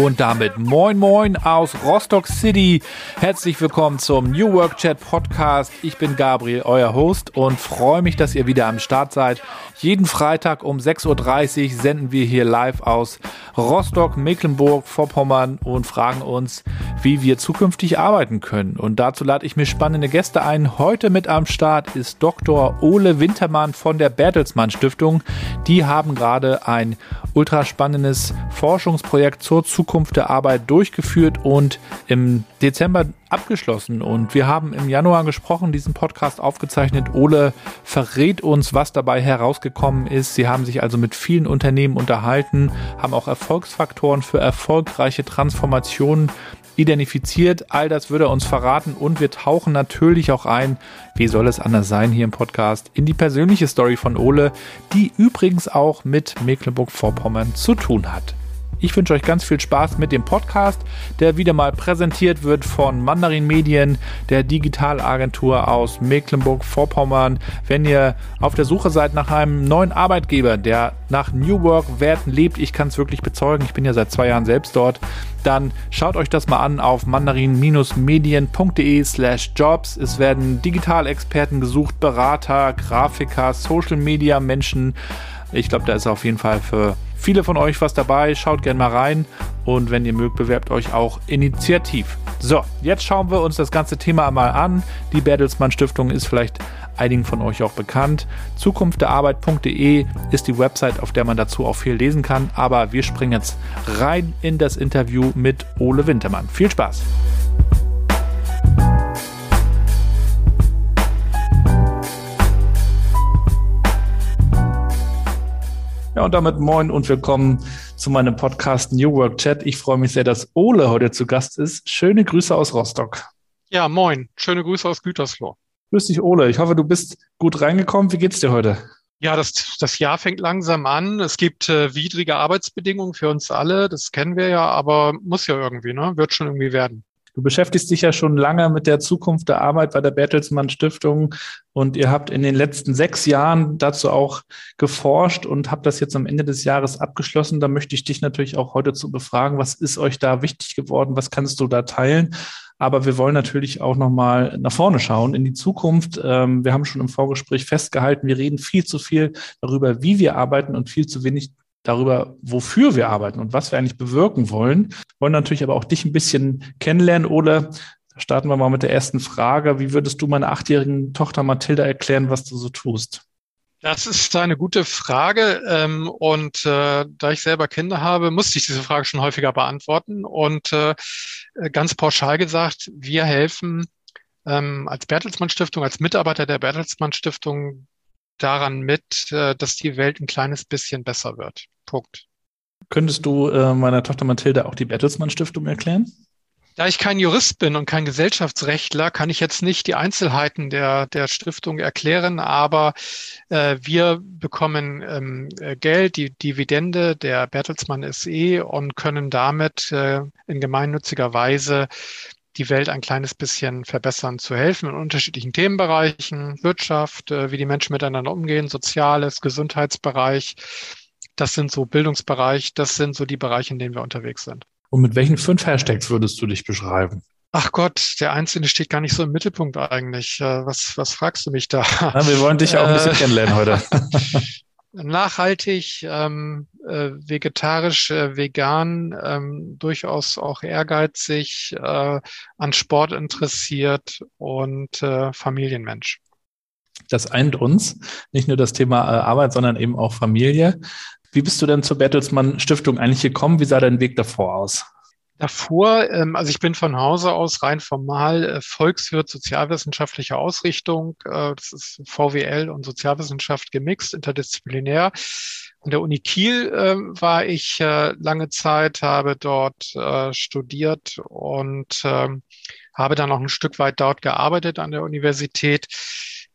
Und damit moin moin aus Rostock City. Herzlich willkommen zum New Work Chat Podcast. Ich bin Gabriel, euer Host und freue mich, dass ihr wieder am Start seid. Jeden Freitag um 6.30 Uhr senden wir hier live aus Rostock, Mecklenburg, Vorpommern und fragen uns, wie wir zukünftig arbeiten können. Und dazu lade ich mir spannende Gäste ein. Heute mit am Start ist Dr. Ole Wintermann von der Bertelsmann Stiftung. Die haben gerade ein ultra spannendes Forschungsprojekt zur Zukunft der Arbeit durchgeführt und im Dezember abgeschlossen. Und wir haben im Januar gesprochen, diesen Podcast aufgezeichnet. Ole verrät uns, was dabei herausgekommen ist. Sie haben sich also mit vielen Unternehmen unterhalten, haben auch Erfolgsfaktoren für erfolgreiche Transformationen identifiziert. All das würde er uns verraten und wir tauchen natürlich auch ein, wie soll es anders sein hier im Podcast, in die persönliche Story von Ole, die übrigens auch mit Mecklenburg-Vorpommern zu tun hat. Ich wünsche euch ganz viel Spaß mit dem Podcast, der wieder mal präsentiert wird von Mandarin Medien, der Digitalagentur aus Mecklenburg-Vorpommern. Wenn ihr auf der Suche seid nach einem neuen Arbeitgeber, der nach New Work-Werten lebt, ich kann es wirklich bezeugen, ich bin ja seit zwei Jahren selbst dort, dann schaut euch das mal an auf mandarin-medien.de slash jobs. Es werden Digitalexperten gesucht, Berater, Grafiker, Social-Media-Menschen. Ich glaube, da ist auf jeden Fall für viele von euch was dabei. Schaut gerne mal rein und wenn ihr mögt, bewerbt euch auch initiativ. So, jetzt schauen wir uns das ganze Thema mal an. Die Bertelsmann Stiftung ist vielleicht einigen von euch auch bekannt. Zukunftderarbeit.de ist die Website, auf der man dazu auch viel lesen kann. Aber wir springen jetzt rein in das Interview mit Ole Wintermann. Viel Spaß! Ja, und damit moin und willkommen zu meinem Podcast New Work Chat. Ich freue mich sehr, dass Ole heute zu Gast ist. Schöne Grüße aus Rostock. Ja, moin. Schöne Grüße aus Gütersloh. Grüß dich, Ole. Ich hoffe, du bist gut reingekommen. Wie geht's dir heute? Ja, das, das Jahr fängt langsam an. Es gibt äh, widrige Arbeitsbedingungen für uns alle. Das kennen wir ja, aber muss ja irgendwie, ne? Wird schon irgendwie werden. Du beschäftigst dich ja schon lange mit der Zukunft der Arbeit bei der Bertelsmann Stiftung und ihr habt in den letzten sechs Jahren dazu auch geforscht und habt das jetzt am Ende des Jahres abgeschlossen. Da möchte ich dich natürlich auch heute zu befragen, was ist euch da wichtig geworden, was kannst du da teilen? Aber wir wollen natürlich auch nochmal nach vorne schauen in die Zukunft. Ähm, wir haben schon im Vorgespräch festgehalten, wir reden viel zu viel darüber, wie wir arbeiten und viel zu wenig darüber, wofür wir arbeiten und was wir eigentlich bewirken wollen. Wollen natürlich aber auch dich ein bisschen kennenlernen, Ole. Starten wir mal mit der ersten Frage. Wie würdest du meiner achtjährigen Tochter Mathilda erklären, was du so tust? Das ist eine gute Frage. Ähm, und äh, da ich selber Kinder habe, musste ich diese Frage schon häufiger beantworten. Und äh, ganz pauschal gesagt, wir helfen ähm, als Bertelsmann Stiftung, als Mitarbeiter der Bertelsmann Stiftung daran mit, äh, dass die Welt ein kleines bisschen besser wird. Punkt. Könntest du äh, meiner Tochter Mathilde auch die Bertelsmann Stiftung erklären? Da ich kein Jurist bin und kein Gesellschaftsrechtler, kann ich jetzt nicht die Einzelheiten der, der Stiftung erklären, aber äh, wir bekommen ähm, äh, Geld, die Dividende der Bertelsmann SE und können damit äh, in gemeinnütziger Weise die Welt ein kleines bisschen verbessern, zu helfen in unterschiedlichen Themenbereichen, Wirtschaft, äh, wie die Menschen miteinander umgehen, Soziales, Gesundheitsbereich. Das sind so Bildungsbereich, das sind so die Bereiche, in denen wir unterwegs sind. Und mit welchen fünf Hashtags würdest du dich beschreiben? Ach Gott, der Einzelne steht gar nicht so im Mittelpunkt eigentlich. Äh, was, was fragst du mich da? Ja, wir wollen dich ja auch ein bisschen kennenlernen heute. nachhaltig, ähm, äh, vegetarisch, äh, vegan, ähm, durchaus auch ehrgeizig, äh, an Sport interessiert und äh, Familienmensch. Das eint uns, nicht nur das Thema äh, Arbeit, sondern eben auch Familie. Wie bist du denn zur Bertelsmann Stiftung eigentlich gekommen? Wie sah dein Weg davor aus? Davor, ähm, also ich bin von Hause aus rein formal äh, Volkswirt sozialwissenschaftliche Ausrichtung. Äh, das ist VWL und Sozialwissenschaft gemixt, interdisziplinär. An der Uni Kiel äh, war ich äh, lange Zeit, habe dort äh, studiert und ähm, habe dann auch ein Stück weit dort gearbeitet an der Universität.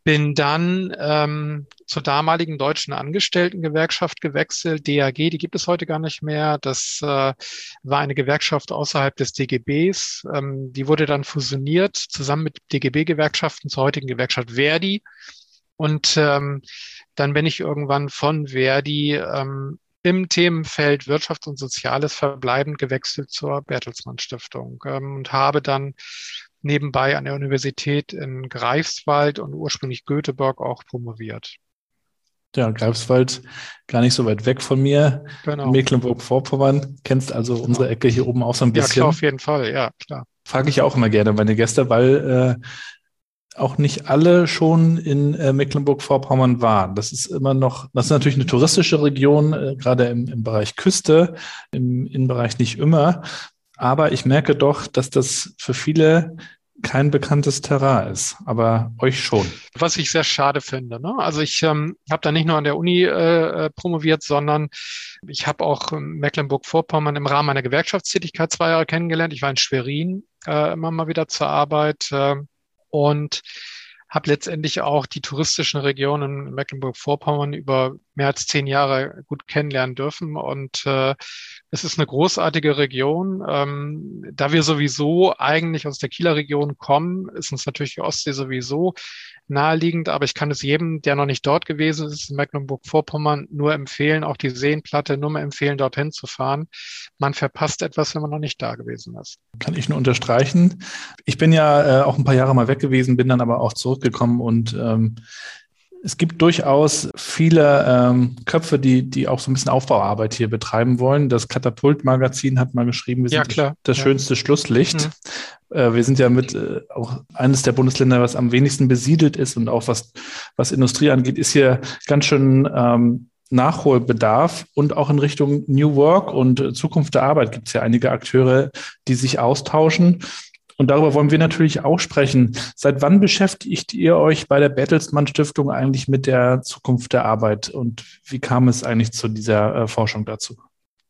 Bin dann ähm, zur damaligen deutschen Angestelltengewerkschaft gewechselt, DAG, die gibt es heute gar nicht mehr. Das äh, war eine Gewerkschaft außerhalb des DGBs. Ähm, die wurde dann fusioniert zusammen mit DGB-Gewerkschaften zur heutigen Gewerkschaft Verdi. Und ähm, dann bin ich irgendwann von Verdi ähm, im Themenfeld Wirtschaft und Soziales verbleibend gewechselt zur Bertelsmann Stiftung ähm, und habe dann nebenbei an der Universität in Greifswald und ursprünglich Göteborg auch promoviert. Ja, Greifswald gar nicht so weit weg von mir. Genau. Mecklenburg-Vorpommern. Kennst also genau. unsere Ecke hier oben auch so ein bisschen. Ja, klar, auf jeden Fall, ja, klar. Frage ich auch immer gerne meine Gäste, weil äh, auch nicht alle schon in äh, Mecklenburg-Vorpommern waren. Das ist immer noch, das ist natürlich eine touristische Region, äh, gerade im, im Bereich Küste, im Innenbereich nicht immer. Aber ich merke doch, dass das für viele kein bekanntes Terrain ist, aber euch schon. Was ich sehr schade finde. Ne? Also ich ähm, habe da nicht nur an der Uni äh, äh promoviert, sondern ich habe auch Mecklenburg-Vorpommern im Rahmen meiner Gewerkschaftstätigkeit zwei Jahre kennengelernt. Ich war in Schwerin äh, immer mal wieder zur Arbeit. Äh, und habe letztendlich auch die touristischen Regionen in Mecklenburg-Vorpommern über mehr als zehn Jahre gut kennenlernen dürfen. Und äh, es ist eine großartige Region. Ähm, da wir sowieso eigentlich aus der Kieler Region kommen, ist uns natürlich die Ostsee sowieso naheliegend, aber ich kann es jedem, der noch nicht dort gewesen ist, in Mecklenburg-Vorpommern, nur empfehlen, auch die Seenplatte, nur empfehlen, dorthin zu fahren. Man verpasst etwas, wenn man noch nicht da gewesen ist. Kann ich nur unterstreichen. Ich bin ja äh, auch ein paar Jahre mal weg gewesen, bin dann aber auch zurückgekommen und ähm, es gibt durchaus viele ähm, Köpfe, die, die auch so ein bisschen Aufbauarbeit hier betreiben wollen. Das Katapult-Magazin hat mal geschrieben, wir sind ja, das ja. schönste Schlusslicht. Mhm. Äh, wir sind ja mit äh, auch eines der Bundesländer, was am wenigsten besiedelt ist und auch was, was Industrie angeht, ist hier ganz schön ähm, Nachholbedarf und auch in Richtung New Work und Zukunft der Arbeit gibt es ja einige Akteure, die sich austauschen. Und darüber wollen wir natürlich auch sprechen. Seit wann beschäftigt ihr euch bei der Bertelsmann Stiftung eigentlich mit der Zukunft der Arbeit und wie kam es eigentlich zu dieser äh, Forschung dazu?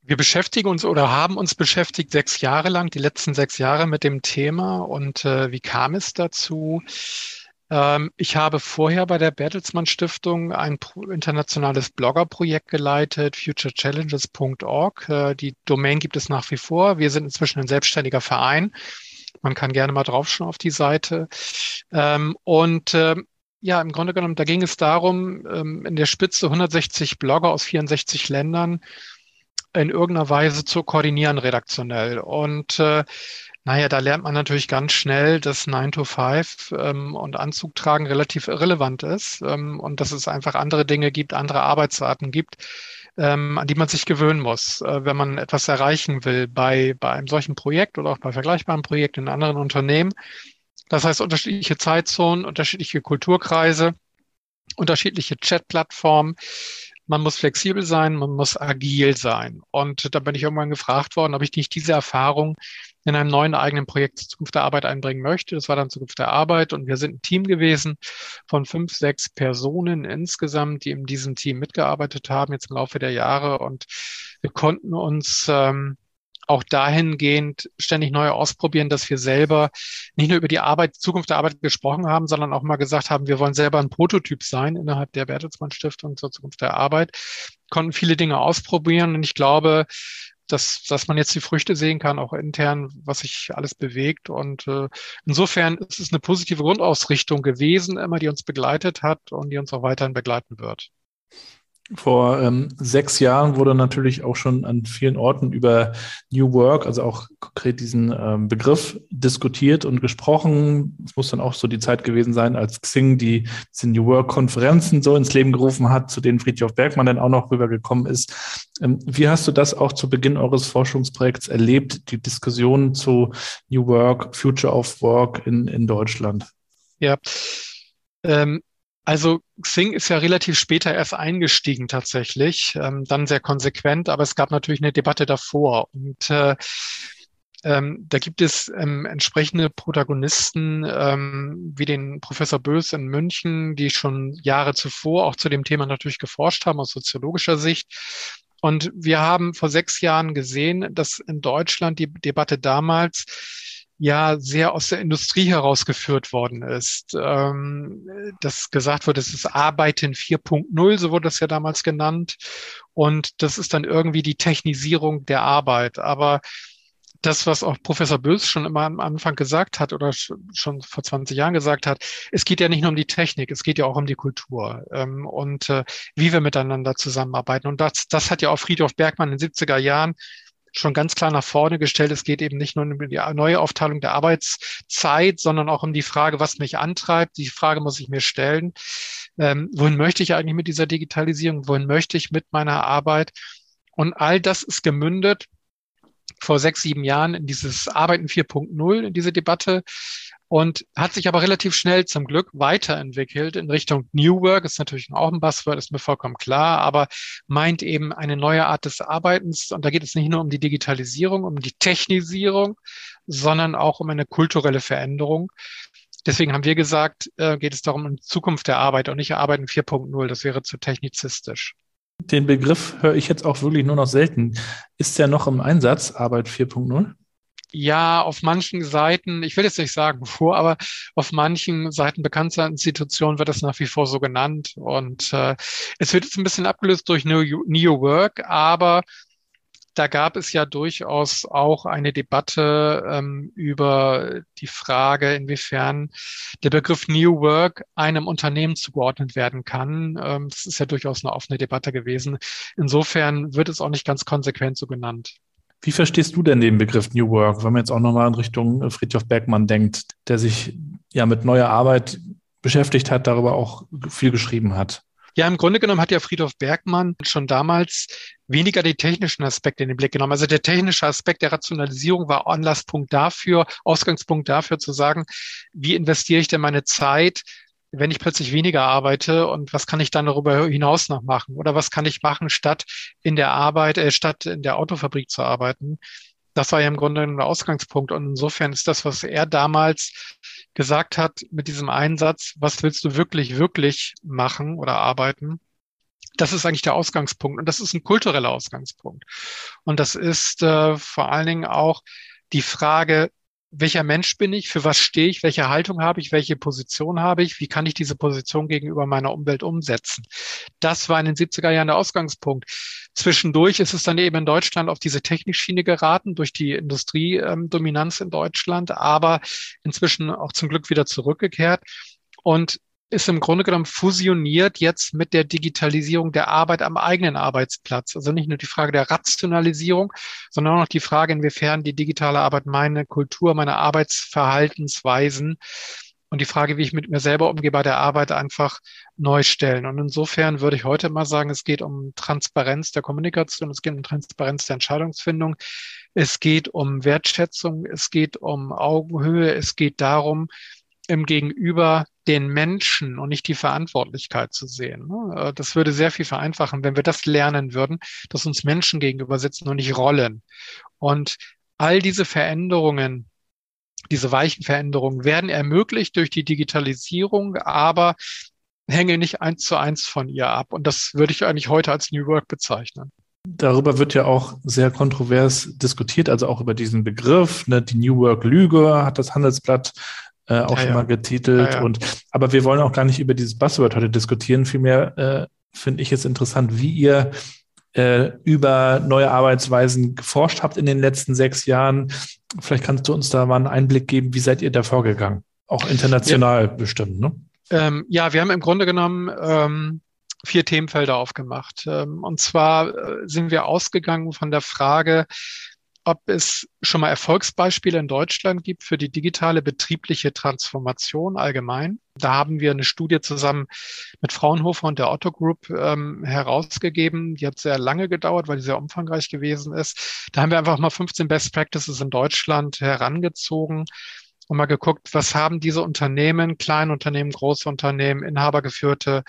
Wir beschäftigen uns oder haben uns beschäftigt sechs Jahre lang, die letzten sechs Jahre mit dem Thema. Und äh, wie kam es dazu? Ähm, ich habe vorher bei der Bertelsmann Stiftung ein internationales Bloggerprojekt geleitet, futurechallenges.org. Äh, die Domain gibt es nach wie vor. Wir sind inzwischen ein selbstständiger Verein man kann gerne mal draufschauen auf die Seite. Ähm, und äh, ja, im Grunde genommen, da ging es darum, ähm, in der Spitze 160 Blogger aus 64 Ländern in irgendeiner Weise zu koordinieren redaktionell. Und äh, naja, da lernt man natürlich ganz schnell, dass 9 to 5 ähm, und Anzug tragen relativ irrelevant ist ähm, und dass es einfach andere Dinge gibt, andere Arbeitsarten gibt, ähm, an die man sich gewöhnen muss, äh, wenn man etwas erreichen will bei, bei einem solchen Projekt oder auch bei vergleichbaren Projekten in anderen Unternehmen. Das heißt, unterschiedliche Zeitzonen, unterschiedliche Kulturkreise, unterschiedliche Chatplattformen. Man muss flexibel sein, man muss agil sein. Und da bin ich irgendwann gefragt worden, ob ich nicht diese Erfahrung in einem neuen eigenen Projekt Zukunft der Arbeit einbringen möchte. Das war dann Zukunft der Arbeit. Und wir sind ein Team gewesen von fünf, sechs Personen insgesamt, die in diesem Team mitgearbeitet haben jetzt im Laufe der Jahre. Und wir konnten uns ähm, auch dahingehend ständig neu ausprobieren, dass wir selber nicht nur über die Arbeit, Zukunft der Arbeit gesprochen haben, sondern auch mal gesagt haben, wir wollen selber ein Prototyp sein innerhalb der Bertelsmann Stiftung zur Zukunft der Arbeit, konnten viele Dinge ausprobieren. Und ich glaube, dass, dass man jetzt die Früchte sehen kann, auch intern, was sich alles bewegt. Und äh, insofern ist es eine positive Grundausrichtung gewesen, immer die uns begleitet hat und die uns auch weiterhin begleiten wird. Vor ähm, sechs Jahren wurde natürlich auch schon an vielen Orten über New Work, also auch konkret diesen ähm, Begriff diskutiert und gesprochen. Es muss dann auch so die Zeit gewesen sein, als Xing die diese New Work-Konferenzen so ins Leben gerufen hat, zu denen Friedhof Bergmann dann auch noch rübergekommen ist. Ähm, wie hast du das auch zu Beginn eures Forschungsprojekts erlebt, die Diskussion zu New Work, Future of Work in, in Deutschland? Ja, ähm, also Xing ist ja relativ später erst eingestiegen tatsächlich, ähm, dann sehr konsequent, aber es gab natürlich eine Debatte davor. Und äh, ähm, da gibt es ähm, entsprechende Protagonisten ähm, wie den Professor Bös in München, die schon Jahre zuvor auch zu dem Thema natürlich geforscht haben aus soziologischer Sicht. Und wir haben vor sechs Jahren gesehen, dass in Deutschland die Debatte damals ja sehr aus der Industrie herausgeführt worden ist. Ähm, das gesagt wird, es ist Arbeiten 4.0, so wurde das ja damals genannt. Und das ist dann irgendwie die Technisierung der Arbeit. Aber das, was auch Professor Bös schon immer am Anfang gesagt hat oder schon vor 20 Jahren gesagt hat, es geht ja nicht nur um die Technik, es geht ja auch um die Kultur ähm, und äh, wie wir miteinander zusammenarbeiten. Und das, das hat ja auch Friedhof Bergmann in den 70er Jahren schon ganz klar nach vorne gestellt. Es geht eben nicht nur um die neue Aufteilung der Arbeitszeit, sondern auch um die Frage, was mich antreibt. Die Frage muss ich mir stellen. Ähm, wohin möchte ich eigentlich mit dieser Digitalisierung? Wohin möchte ich mit meiner Arbeit? Und all das ist gemündet vor sechs, sieben Jahren in dieses Arbeiten 4.0, in diese Debatte und hat sich aber relativ schnell zum Glück weiterentwickelt in Richtung New Work, ist natürlich auch ein Buzzword, ist mir vollkommen klar, aber meint eben eine neue Art des Arbeitens. Und da geht es nicht nur um die Digitalisierung, um die Technisierung, sondern auch um eine kulturelle Veränderung. Deswegen haben wir gesagt, äh, geht es darum, um Zukunft der Arbeit und nicht Arbeiten 4.0. Das wäre zu technizistisch. Den Begriff höre ich jetzt auch wirklich nur noch selten. Ist der noch im Einsatz, Arbeit 4.0? Ja, auf manchen Seiten, ich will jetzt nicht sagen vor, aber auf manchen Seiten bekannter Institutionen wird das nach wie vor so genannt. Und äh, es wird jetzt ein bisschen abgelöst durch New, New Work, aber da gab es ja durchaus auch eine Debatte ähm, über die Frage, inwiefern der Begriff New Work einem Unternehmen zugeordnet werden kann. Ähm, das ist ja durchaus eine offene Debatte gewesen. Insofern wird es auch nicht ganz konsequent so genannt. Wie verstehst du denn den Begriff New Work, wenn man jetzt auch nochmal in Richtung äh, Friedhof Bergmann denkt, der sich ja mit neuer Arbeit beschäftigt hat, darüber auch viel geschrieben hat? Ja, im Grunde genommen hat ja Friedhof Bergmann schon damals weniger die technischen Aspekte in den Blick genommen. Also der technische Aspekt der Rationalisierung war Anlasspunkt dafür, Ausgangspunkt dafür zu sagen, wie investiere ich denn meine Zeit wenn ich plötzlich weniger arbeite und was kann ich dann darüber hinaus noch machen? Oder was kann ich machen, statt in der Arbeit, äh, statt in der Autofabrik zu arbeiten? Das war ja im Grunde ein Ausgangspunkt. Und insofern ist das, was er damals gesagt hat mit diesem Einsatz, was willst du wirklich, wirklich machen oder arbeiten? Das ist eigentlich der Ausgangspunkt. Und das ist ein kultureller Ausgangspunkt. Und das ist äh, vor allen Dingen auch die Frage, welcher Mensch bin ich, für was stehe ich, welche Haltung habe ich, welche Position habe ich, wie kann ich diese Position gegenüber meiner Umwelt umsetzen. Das war in den 70er Jahren der Ausgangspunkt. Zwischendurch ist es dann eben in Deutschland auf diese Technikschiene geraten durch die Industriedominanz in Deutschland, aber inzwischen auch zum Glück wieder zurückgekehrt. Und ist im Grunde genommen fusioniert jetzt mit der Digitalisierung der Arbeit am eigenen Arbeitsplatz. Also nicht nur die Frage der Rationalisierung, sondern auch noch die Frage, inwiefern die digitale Arbeit meine Kultur, meine Arbeitsverhaltensweisen und die Frage, wie ich mit mir selber umgehe bei der Arbeit, einfach neu stellen. Und insofern würde ich heute mal sagen, es geht um Transparenz der Kommunikation, es geht um Transparenz der Entscheidungsfindung, es geht um Wertschätzung, es geht um Augenhöhe, es geht darum, im Gegenüber den Menschen und nicht die Verantwortlichkeit zu sehen. Ne? Äh, das würde sehr viel vereinfachen, wenn wir das lernen würden, dass uns Menschen gegenüber sitzen und nicht Rollen. Und all diese Veränderungen, diese weichen Veränderungen werden ermöglicht durch die Digitalisierung, aber hänge nicht eins zu eins von ihr ab. Und das würde ich eigentlich heute als New Work bezeichnen. Darüber wird ja auch sehr kontrovers diskutiert, also auch über diesen Begriff. Ne? Die New Work Lüge hat das Handelsblatt äh, auch ja, schon ja. mal getitelt. Ja, und aber wir wollen auch gar nicht über dieses Buzzword heute diskutieren. Vielmehr äh, finde ich es interessant, wie ihr äh, über neue Arbeitsweisen geforscht habt in den letzten sechs Jahren. Vielleicht kannst du uns da mal einen Einblick geben, wie seid ihr da vorgegangen? Auch international bestimmt, ne? Ähm, ja, wir haben im Grunde genommen ähm, vier Themenfelder aufgemacht. Ähm, und zwar äh, sind wir ausgegangen von der Frage, ob es schon mal Erfolgsbeispiele in Deutschland gibt für die digitale betriebliche Transformation allgemein. Da haben wir eine Studie zusammen mit Fraunhofer und der Otto Group ähm, herausgegeben. Die hat sehr lange gedauert, weil die sehr umfangreich gewesen ist. Da haben wir einfach mal 15 Best Practices in Deutschland herangezogen und mal geguckt, was haben diese Unternehmen, Kleinunternehmen, große Unternehmen, inhabergeführte,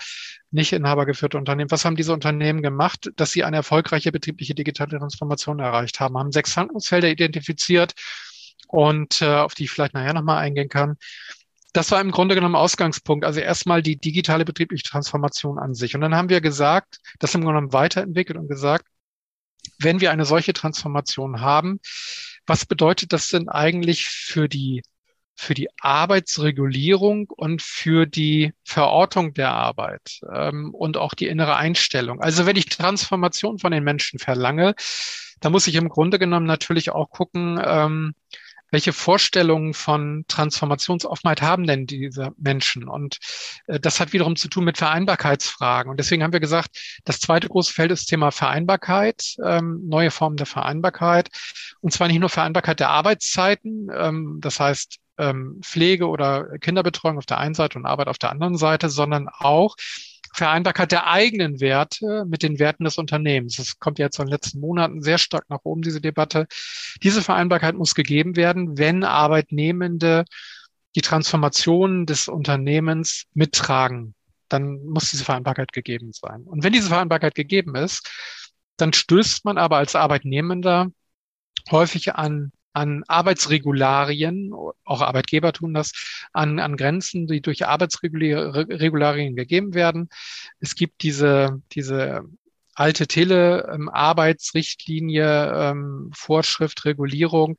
nicht inhabergeführte Unternehmen, was haben diese Unternehmen gemacht, dass sie eine erfolgreiche betriebliche digitale Transformation erreicht haben, haben sechs Handlungsfelder identifiziert und äh, auf die ich vielleicht nachher nochmal eingehen kann. Das war im Grunde genommen Ausgangspunkt. Also erstmal die digitale betriebliche Transformation an sich. Und dann haben wir gesagt, das im Grunde genommen weiterentwickelt und gesagt, wenn wir eine solche Transformation haben, was bedeutet das denn eigentlich für die für die Arbeitsregulierung und für die Verortung der Arbeit ähm, und auch die innere Einstellung. Also wenn ich Transformation von den Menschen verlange, da muss ich im Grunde genommen natürlich auch gucken, ähm, welche Vorstellungen von Transformationsoffenheit haben denn diese Menschen? Und äh, das hat wiederum zu tun mit Vereinbarkeitsfragen. Und deswegen haben wir gesagt, das zweite große Feld ist Thema Vereinbarkeit, ähm, neue Formen der Vereinbarkeit. Und zwar nicht nur Vereinbarkeit der Arbeitszeiten, ähm, das heißt ähm, Pflege oder Kinderbetreuung auf der einen Seite und Arbeit auf der anderen Seite, sondern auch Vereinbarkeit der eigenen Werte mit den Werten des Unternehmens. Das kommt jetzt in den letzten Monaten sehr stark nach oben, diese Debatte. Diese Vereinbarkeit muss gegeben werden, wenn Arbeitnehmende die Transformation des Unternehmens mittragen. Dann muss diese Vereinbarkeit gegeben sein. Und wenn diese Vereinbarkeit gegeben ist, dann stößt man aber als Arbeitnehmender häufig an an Arbeitsregularien, auch Arbeitgeber tun das, an, an Grenzen, die durch Arbeitsregularien gegeben werden. Es gibt diese, diese alte Tele-Arbeitsrichtlinie, ähm, Vorschrift, Regulierung,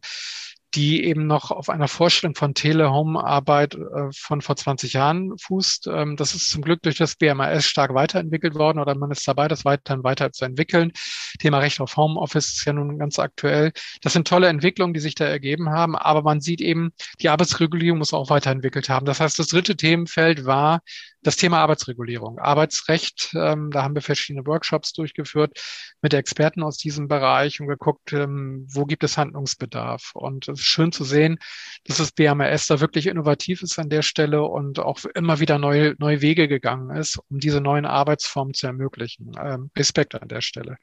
die eben noch auf einer Vorstellung von Telehome-Arbeit äh, von vor 20 Jahren fußt. Ähm, das ist zum Glück durch das BMAS stark weiterentwickelt worden oder man ist dabei, das weiterhin weiterzuentwickeln. Thema Recht auf Homeoffice ist ja nun ganz aktuell. Das sind tolle Entwicklungen, die sich da ergeben haben, aber man sieht eben, die Arbeitsregulierung muss auch weiterentwickelt haben. Das heißt, das dritte Themenfeld war das Thema Arbeitsregulierung, Arbeitsrecht, ähm, da haben wir verschiedene Workshops durchgeführt mit Experten aus diesem Bereich und geguckt, ähm, wo gibt es Handlungsbedarf. Und es ist schön zu sehen, dass das BMS da wirklich innovativ ist an der Stelle und auch immer wieder neue, neue Wege gegangen ist, um diese neuen Arbeitsformen zu ermöglichen. Ähm, Respekt an der Stelle.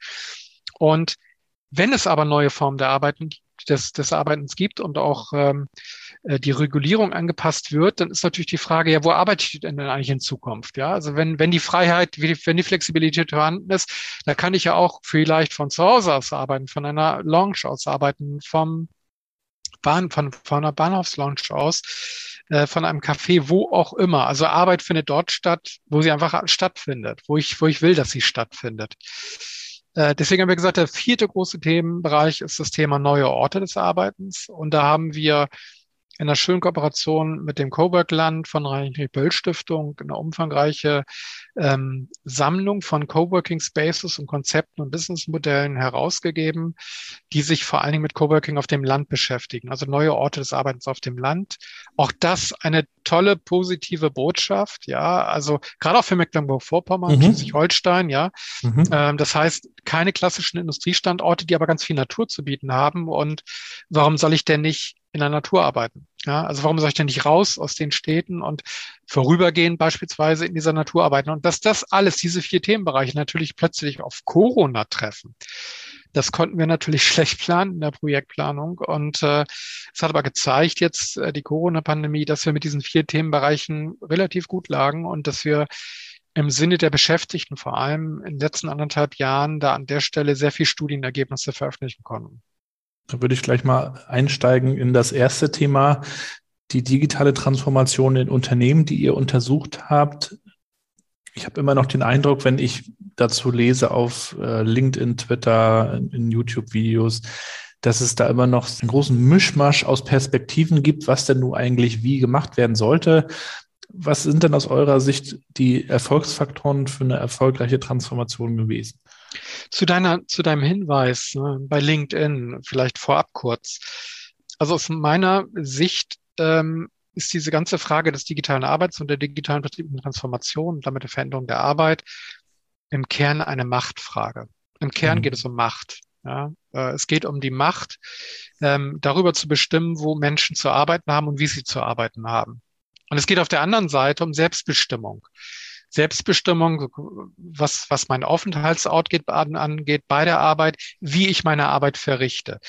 Und wenn es aber neue Formen der Arbeiten des, des Arbeitens gibt und auch ähm, äh, die Regulierung angepasst wird, dann ist natürlich die Frage, ja, wo arbeite ich denn eigentlich in Zukunft? Ja, also wenn, wenn die Freiheit, wenn die Flexibilität vorhanden ist, da kann ich ja auch vielleicht von zu Hause aus arbeiten, von einer Lounge aus arbeiten, vom Bahn, von, von einer Bahnhofslounge aus, äh, von einem Café, wo auch immer. Also Arbeit findet dort statt, wo sie einfach stattfindet, wo ich, wo ich will, dass sie stattfindet. Äh, deswegen haben wir gesagt, der vierte große Themenbereich ist das Thema neue Orte des Arbeitens. Und da haben wir in einer schönen Kooperation mit dem Cowork-Land von Heinrich Böll Stiftung eine umfangreiche ähm, Sammlung von Coworking Spaces und Konzepten und Businessmodellen herausgegeben, die sich vor allen Dingen mit Coworking auf dem Land beschäftigen, also neue Orte des Arbeitens auf dem Land. Auch das eine tolle positive Botschaft, ja, also gerade auch für Mecklenburg-Vorpommern, mhm. Schleswig-Holstein, ja. Mhm. Ähm, das heißt, keine klassischen Industriestandorte, die aber ganz viel Natur zu bieten haben. Und warum soll ich denn nicht in der Natur arbeiten. Ja, also warum soll ich denn nicht raus aus den Städten und vorübergehend beispielsweise in dieser Natur arbeiten? Und dass das alles, diese vier Themenbereiche natürlich plötzlich auf Corona treffen, das konnten wir natürlich schlecht planen in der Projektplanung. Und äh, es hat aber gezeigt jetzt äh, die Corona-Pandemie, dass wir mit diesen vier Themenbereichen relativ gut lagen und dass wir im Sinne der Beschäftigten vor allem in den letzten anderthalb Jahren da an der Stelle sehr viel Studienergebnisse veröffentlichen konnten. Da würde ich gleich mal einsteigen in das erste Thema, die digitale Transformation in Unternehmen, die ihr untersucht habt. Ich habe immer noch den Eindruck, wenn ich dazu lese auf äh, LinkedIn, Twitter, in YouTube-Videos, dass es da immer noch einen großen Mischmasch aus Perspektiven gibt, was denn nun eigentlich wie gemacht werden sollte. Was sind denn aus eurer Sicht die Erfolgsfaktoren für eine erfolgreiche Transformation gewesen? Zu deiner, zu deinem Hinweis ne, bei LinkedIn, vielleicht vorab kurz. Also aus meiner Sicht ähm, ist diese ganze Frage des digitalen Arbeits und der digitalen betrieblichen Transformation und damit der Veränderung der Arbeit im Kern eine Machtfrage. Im Kern mhm. geht es um Macht. Ja, äh, es geht um die Macht, ähm, darüber zu bestimmen, wo Menschen zu arbeiten haben und wie sie zu arbeiten haben. Und es geht auf der anderen Seite um Selbstbestimmung. Selbstbestimmung, was, was mein Aufenthaltsort geht, angeht bei der Arbeit, wie ich meine Arbeit verrichte.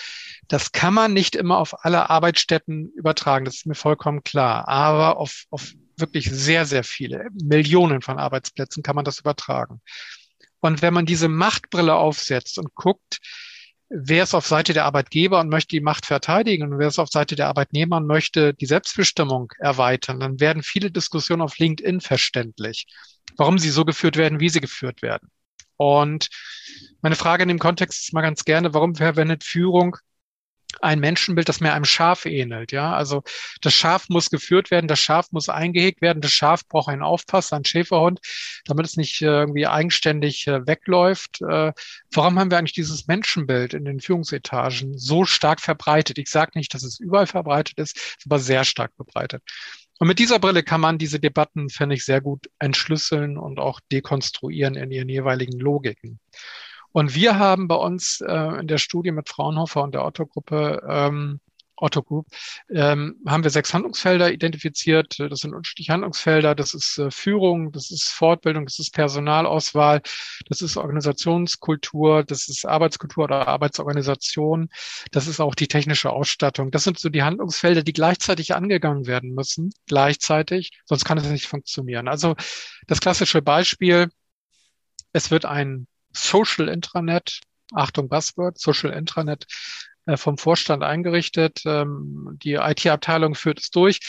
Das kann man nicht immer auf alle Arbeitsstätten übertragen, das ist mir vollkommen klar. Aber auf, auf wirklich sehr, sehr viele, Millionen von Arbeitsplätzen kann man das übertragen. Und wenn man diese Machtbrille aufsetzt und guckt, wer ist auf Seite der Arbeitgeber und möchte die Macht verteidigen und wer ist auf Seite der Arbeitnehmer und möchte die Selbstbestimmung erweitern, dann werden viele Diskussionen auf LinkedIn verständlich, warum sie so geführt werden, wie sie geführt werden. Und meine Frage in dem Kontext ist mal ganz gerne, warum verwendet Führung ein Menschenbild, das mehr einem Schaf ähnelt. Ja, also das Schaf muss geführt werden, das Schaf muss eingehegt werden, das Schaf braucht einen Aufpasser, einen Schäferhund, damit es nicht äh, irgendwie eigenständig äh, wegläuft. Äh, warum haben wir eigentlich dieses Menschenbild in den Führungsetagen so stark verbreitet? Ich sage nicht, dass es überall verbreitet ist, ist aber sehr stark verbreitet. Und mit dieser Brille kann man diese Debatten, finde ich, sehr gut entschlüsseln und auch dekonstruieren in ihren jeweiligen Logiken. Und wir haben bei uns äh, in der Studie mit Fraunhofer und der Otto-Gruppe, ähm, Otto Group, ähm, haben wir sechs Handlungsfelder identifiziert. Das sind unterschiedliche Handlungsfelder. Das ist äh, Führung, das ist Fortbildung, das ist Personalauswahl, das ist Organisationskultur, das ist Arbeitskultur oder Arbeitsorganisation, das ist auch die technische Ausstattung. Das sind so die Handlungsfelder, die gleichzeitig angegangen werden müssen, gleichzeitig, sonst kann es nicht funktionieren. Also das klassische Beispiel, es wird ein Social Intranet, Achtung Buzzword, Social Intranet äh, vom Vorstand eingerichtet. Ähm, die IT-Abteilung führt es durch,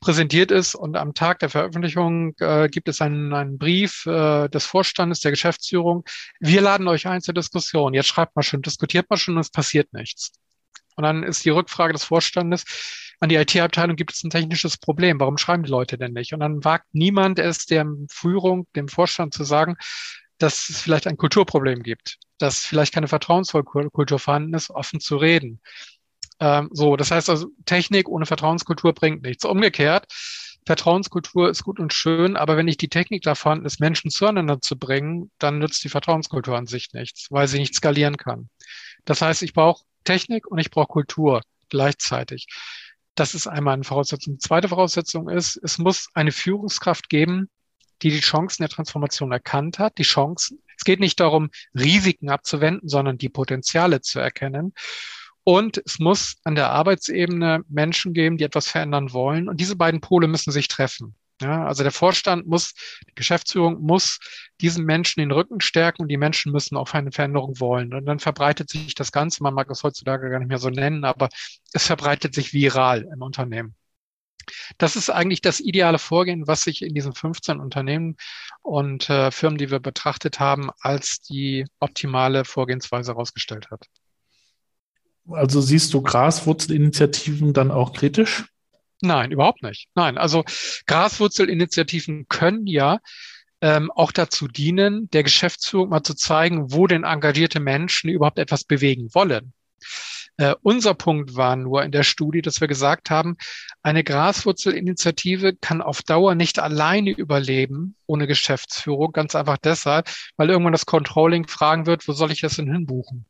präsentiert es und am Tag der Veröffentlichung äh, gibt es einen, einen Brief äh, des Vorstandes, der Geschäftsführung. Wir laden euch ein zur Diskussion. Jetzt schreibt mal schon, diskutiert mal schon und es passiert nichts. Und dann ist die Rückfrage des Vorstandes, an die IT-Abteilung gibt es ein technisches Problem. Warum schreiben die Leute denn nicht? Und dann wagt niemand es der Führung, dem Vorstand zu sagen, dass es vielleicht ein Kulturproblem gibt, dass vielleicht keine Vertrauenskultur vorhanden ist, offen zu reden. Ähm, so, das heißt also, Technik ohne Vertrauenskultur bringt nichts. Umgekehrt, Vertrauenskultur ist gut und schön, aber wenn nicht die Technik da vorhanden ist, Menschen zueinander zu bringen, dann nützt die Vertrauenskultur an sich nichts, weil sie nicht skalieren kann. Das heißt, ich brauche Technik und ich brauche Kultur gleichzeitig. Das ist einmal eine Voraussetzung. Die zweite Voraussetzung ist, es muss eine Führungskraft geben, die die Chancen der Transformation erkannt hat, die Chancen. Es geht nicht darum, Risiken abzuwenden, sondern die Potenziale zu erkennen. Und es muss an der Arbeitsebene Menschen geben, die etwas verändern wollen. Und diese beiden Pole müssen sich treffen. Ja, also der Vorstand muss, die Geschäftsführung muss diesen Menschen den Rücken stärken und die Menschen müssen auch eine Veränderung wollen. Und dann verbreitet sich das Ganze, man mag es heutzutage gar nicht mehr so nennen, aber es verbreitet sich viral im Unternehmen. Das ist eigentlich das ideale Vorgehen, was sich in diesen 15 Unternehmen und äh, Firmen, die wir betrachtet haben, als die optimale Vorgehensweise herausgestellt hat. Also siehst du Graswurzelinitiativen dann auch kritisch? Nein, überhaupt nicht. Nein, also Graswurzelinitiativen können ja ähm, auch dazu dienen, der Geschäftsführung mal zu zeigen, wo denn engagierte Menschen überhaupt etwas bewegen wollen. Äh, unser Punkt war nur in der Studie, dass wir gesagt haben, eine Graswurzelinitiative kann auf Dauer nicht alleine überleben ohne Geschäftsführung. Ganz einfach deshalb, weil irgendwann das Controlling fragen wird, wo soll ich das denn hinbuchen?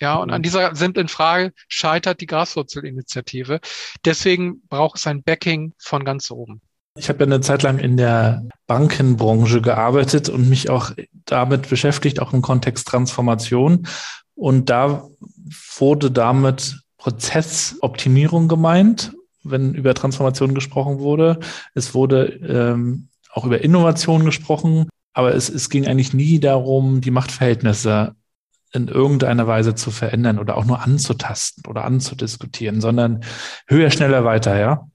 Ja, und an mhm. dieser simplen Frage scheitert die Graswurzelinitiative. Deswegen braucht es ein Backing von ganz oben. Ich habe ja eine Zeit lang in der Bankenbranche gearbeitet und mich auch damit beschäftigt, auch im Kontext Transformation. Und da wurde damit Prozessoptimierung gemeint, wenn über Transformation gesprochen wurde. Es wurde ähm, auch über Innovation gesprochen, aber es, es ging eigentlich nie darum, die Machtverhältnisse in irgendeiner Weise zu verändern oder auch nur anzutasten oder anzudiskutieren, sondern höher, schneller, weiter, ja.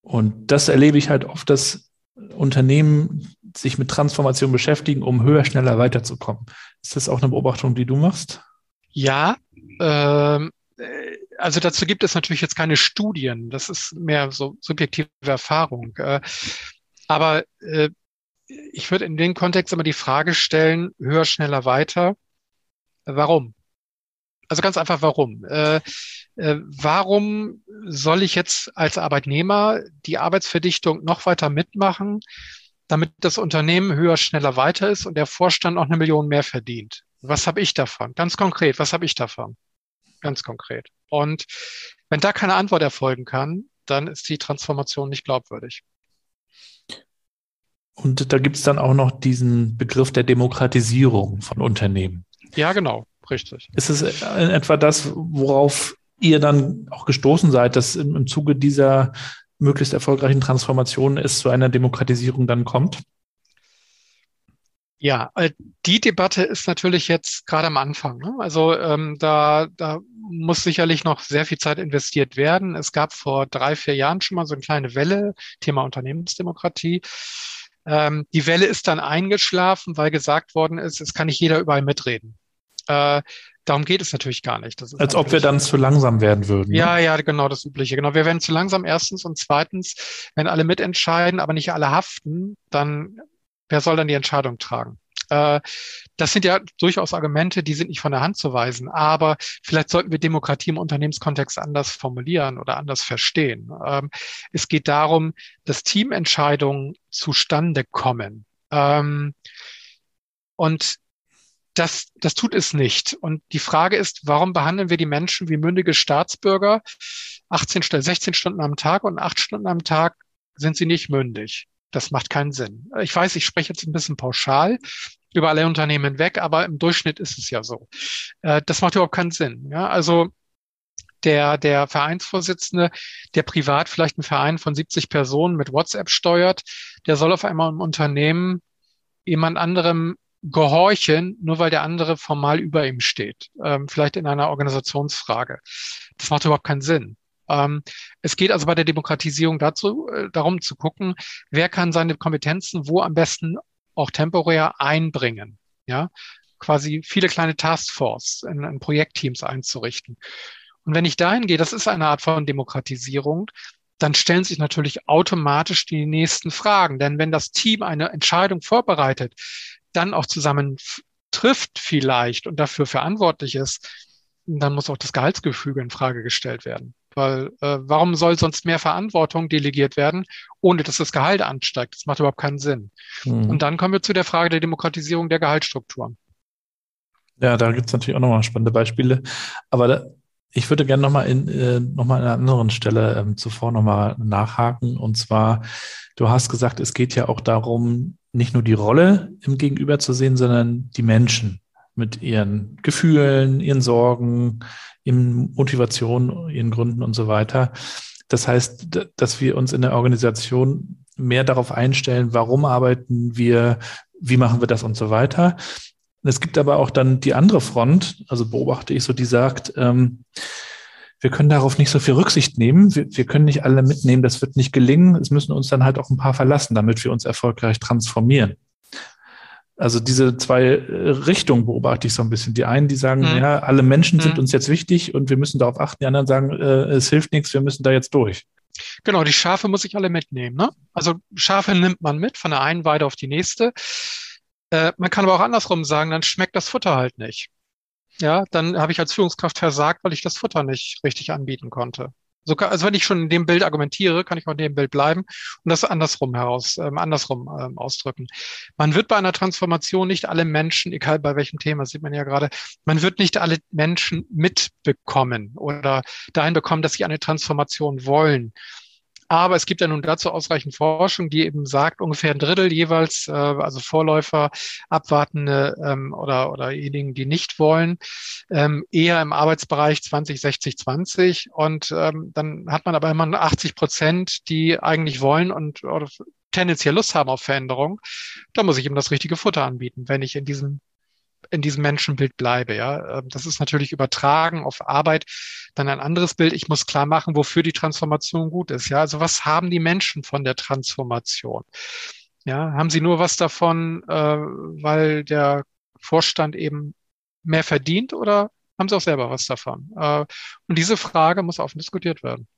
Und das erlebe ich halt oft, dass Unternehmen sich mit Transformation beschäftigen, um höher, schneller weiterzukommen. Ist das auch eine Beobachtung, die du machst? Ja, ähm, äh, also dazu gibt es natürlich jetzt keine Studien. Das ist mehr so subjektive Erfahrung. Äh, aber äh, ich würde in dem Kontext immer die Frage stellen, höher, schneller, weiter. Warum? Also ganz einfach, warum? Äh, äh, warum soll ich jetzt als Arbeitnehmer die Arbeitsverdichtung noch weiter mitmachen, damit das Unternehmen höher, schneller, weiter ist und der Vorstand auch eine Million mehr verdient? Was habe ich davon? Ganz konkret, was habe ich davon? Ganz konkret. Und wenn da keine Antwort erfolgen kann, dann ist die Transformation nicht glaubwürdig. Und da gibt es dann auch noch diesen Begriff der Demokratisierung von Unternehmen. Ja, genau, richtig. Ist es etwa das, worauf ihr dann auch gestoßen seid, dass im, im Zuge dieser möglichst erfolgreichen Transformation es zu einer Demokratisierung dann kommt? Ja, äh, die Debatte ist natürlich jetzt gerade am Anfang. Ne? Also ähm, da, da muss sicherlich noch sehr viel Zeit investiert werden. Es gab vor drei, vier Jahren schon mal so eine kleine Welle, Thema Unternehmensdemokratie. Ähm, die Welle ist dann eingeschlafen, weil gesagt worden ist, es kann nicht jeder überall mitreden. Äh, Darum geht es natürlich gar nicht. Als ob wir dann zu langsam werden würden. Ne? Ja, ja, genau das Übliche. Genau, wir werden zu langsam erstens und zweitens, wenn alle mitentscheiden, aber nicht alle haften, dann wer soll dann die Entscheidung tragen? Äh, das sind ja durchaus Argumente, die sind nicht von der Hand zu weisen. Aber vielleicht sollten wir Demokratie im Unternehmenskontext anders formulieren oder anders verstehen. Ähm, es geht darum, dass Teamentscheidungen zustande kommen. Ähm, und das, das tut es nicht. Und die Frage ist, warum behandeln wir die Menschen wie mündige Staatsbürger 18, 16 Stunden am Tag und 8 Stunden am Tag sind sie nicht mündig? Das macht keinen Sinn. Ich weiß, ich spreche jetzt ein bisschen pauschal über alle Unternehmen weg, aber im Durchschnitt ist es ja so. Äh, das macht überhaupt keinen Sinn. Ja, also der, der Vereinsvorsitzende, der privat vielleicht einen Verein von 70 Personen mit WhatsApp steuert, der soll auf einmal im Unternehmen jemand anderem gehorchen, nur weil der andere formal über ihm steht. Ähm, vielleicht in einer Organisationsfrage. Das macht überhaupt keinen Sinn. Ähm, es geht also bei der Demokratisierung dazu, äh, darum zu gucken, wer kann seine Kompetenzen wo am besten auch temporär einbringen. Ja, quasi viele kleine Taskforce in, in Projektteams einzurichten. Und wenn ich dahin gehe, das ist eine Art von Demokratisierung, dann stellen sich natürlich automatisch die nächsten Fragen. Denn wenn das Team eine Entscheidung vorbereitet, dann auch zusammen trifft vielleicht und dafür verantwortlich ist, dann muss auch das Gehaltsgefüge in Frage gestellt werden. Weil äh, warum soll sonst mehr Verantwortung delegiert werden, ohne dass das Gehalt ansteigt? Das macht überhaupt keinen Sinn. Mhm. Und dann kommen wir zu der Frage der Demokratisierung der Gehaltsstrukturen. Ja, da gibt es natürlich auch nochmal spannende Beispiele. Aber da, ich würde gerne nochmal in, äh, noch an einer anderen Stelle ähm, zuvor nochmal nachhaken. Und zwar, du hast gesagt, es geht ja auch darum, nicht nur die Rolle im Gegenüber zu sehen, sondern die Menschen mit ihren Gefühlen, ihren Sorgen, ihren Motivationen, ihren Gründen und so weiter. Das heißt, dass wir uns in der Organisation mehr darauf einstellen, warum arbeiten wir, wie machen wir das und so weiter. Es gibt aber auch dann die andere Front, also beobachte ich so, die sagt, ähm, wir können darauf nicht so viel Rücksicht nehmen. Wir, wir, können nicht alle mitnehmen. Das wird nicht gelingen. Es müssen uns dann halt auch ein paar verlassen, damit wir uns erfolgreich transformieren. Also diese zwei äh, Richtungen beobachte ich so ein bisschen. Die einen, die sagen, hm. ja, alle Menschen hm. sind uns jetzt wichtig und wir müssen darauf achten. Die anderen sagen, äh, es hilft nichts, wir müssen da jetzt durch. Genau, die Schafe muss ich alle mitnehmen. Ne? Also Schafe nimmt man mit von der einen Weide auf die nächste. Äh, man kann aber auch andersrum sagen, dann schmeckt das Futter halt nicht ja, dann habe ich als Führungskraft versagt, weil ich das Futter nicht richtig anbieten konnte. So, also wenn ich schon in dem Bild argumentiere, kann ich auch in dem Bild bleiben und das andersrum heraus, ähm, andersrum ähm, ausdrücken. Man wird bei einer Transformation nicht alle Menschen, egal bei welchem Thema, sieht man ja gerade, man wird nicht alle Menschen mitbekommen oder dahin bekommen, dass sie eine Transformation wollen. Aber es gibt ja nun dazu ausreichend Forschung, die eben sagt, ungefähr ein Drittel jeweils, äh, also Vorläufer, Abwartende ähm, oder, oder diejenigen, die nicht wollen, ähm, eher im Arbeitsbereich 20, 60, 20. Und ähm, dann hat man aber immer 80 Prozent, die eigentlich wollen und oder tendenziell Lust haben auf Veränderung. Da muss ich eben das richtige Futter anbieten, wenn ich in diesem in diesem Menschenbild bleibe. Ja, ähm, das ist natürlich übertragen auf Arbeit. Dann ein anderes Bild. Ich muss klar machen, wofür die Transformation gut ist. Ja, also was haben die Menschen von der Transformation? Ja, haben sie nur was davon, äh, weil der Vorstand eben mehr verdient oder haben sie auch selber was davon? Äh, und diese Frage muss offen diskutiert werden.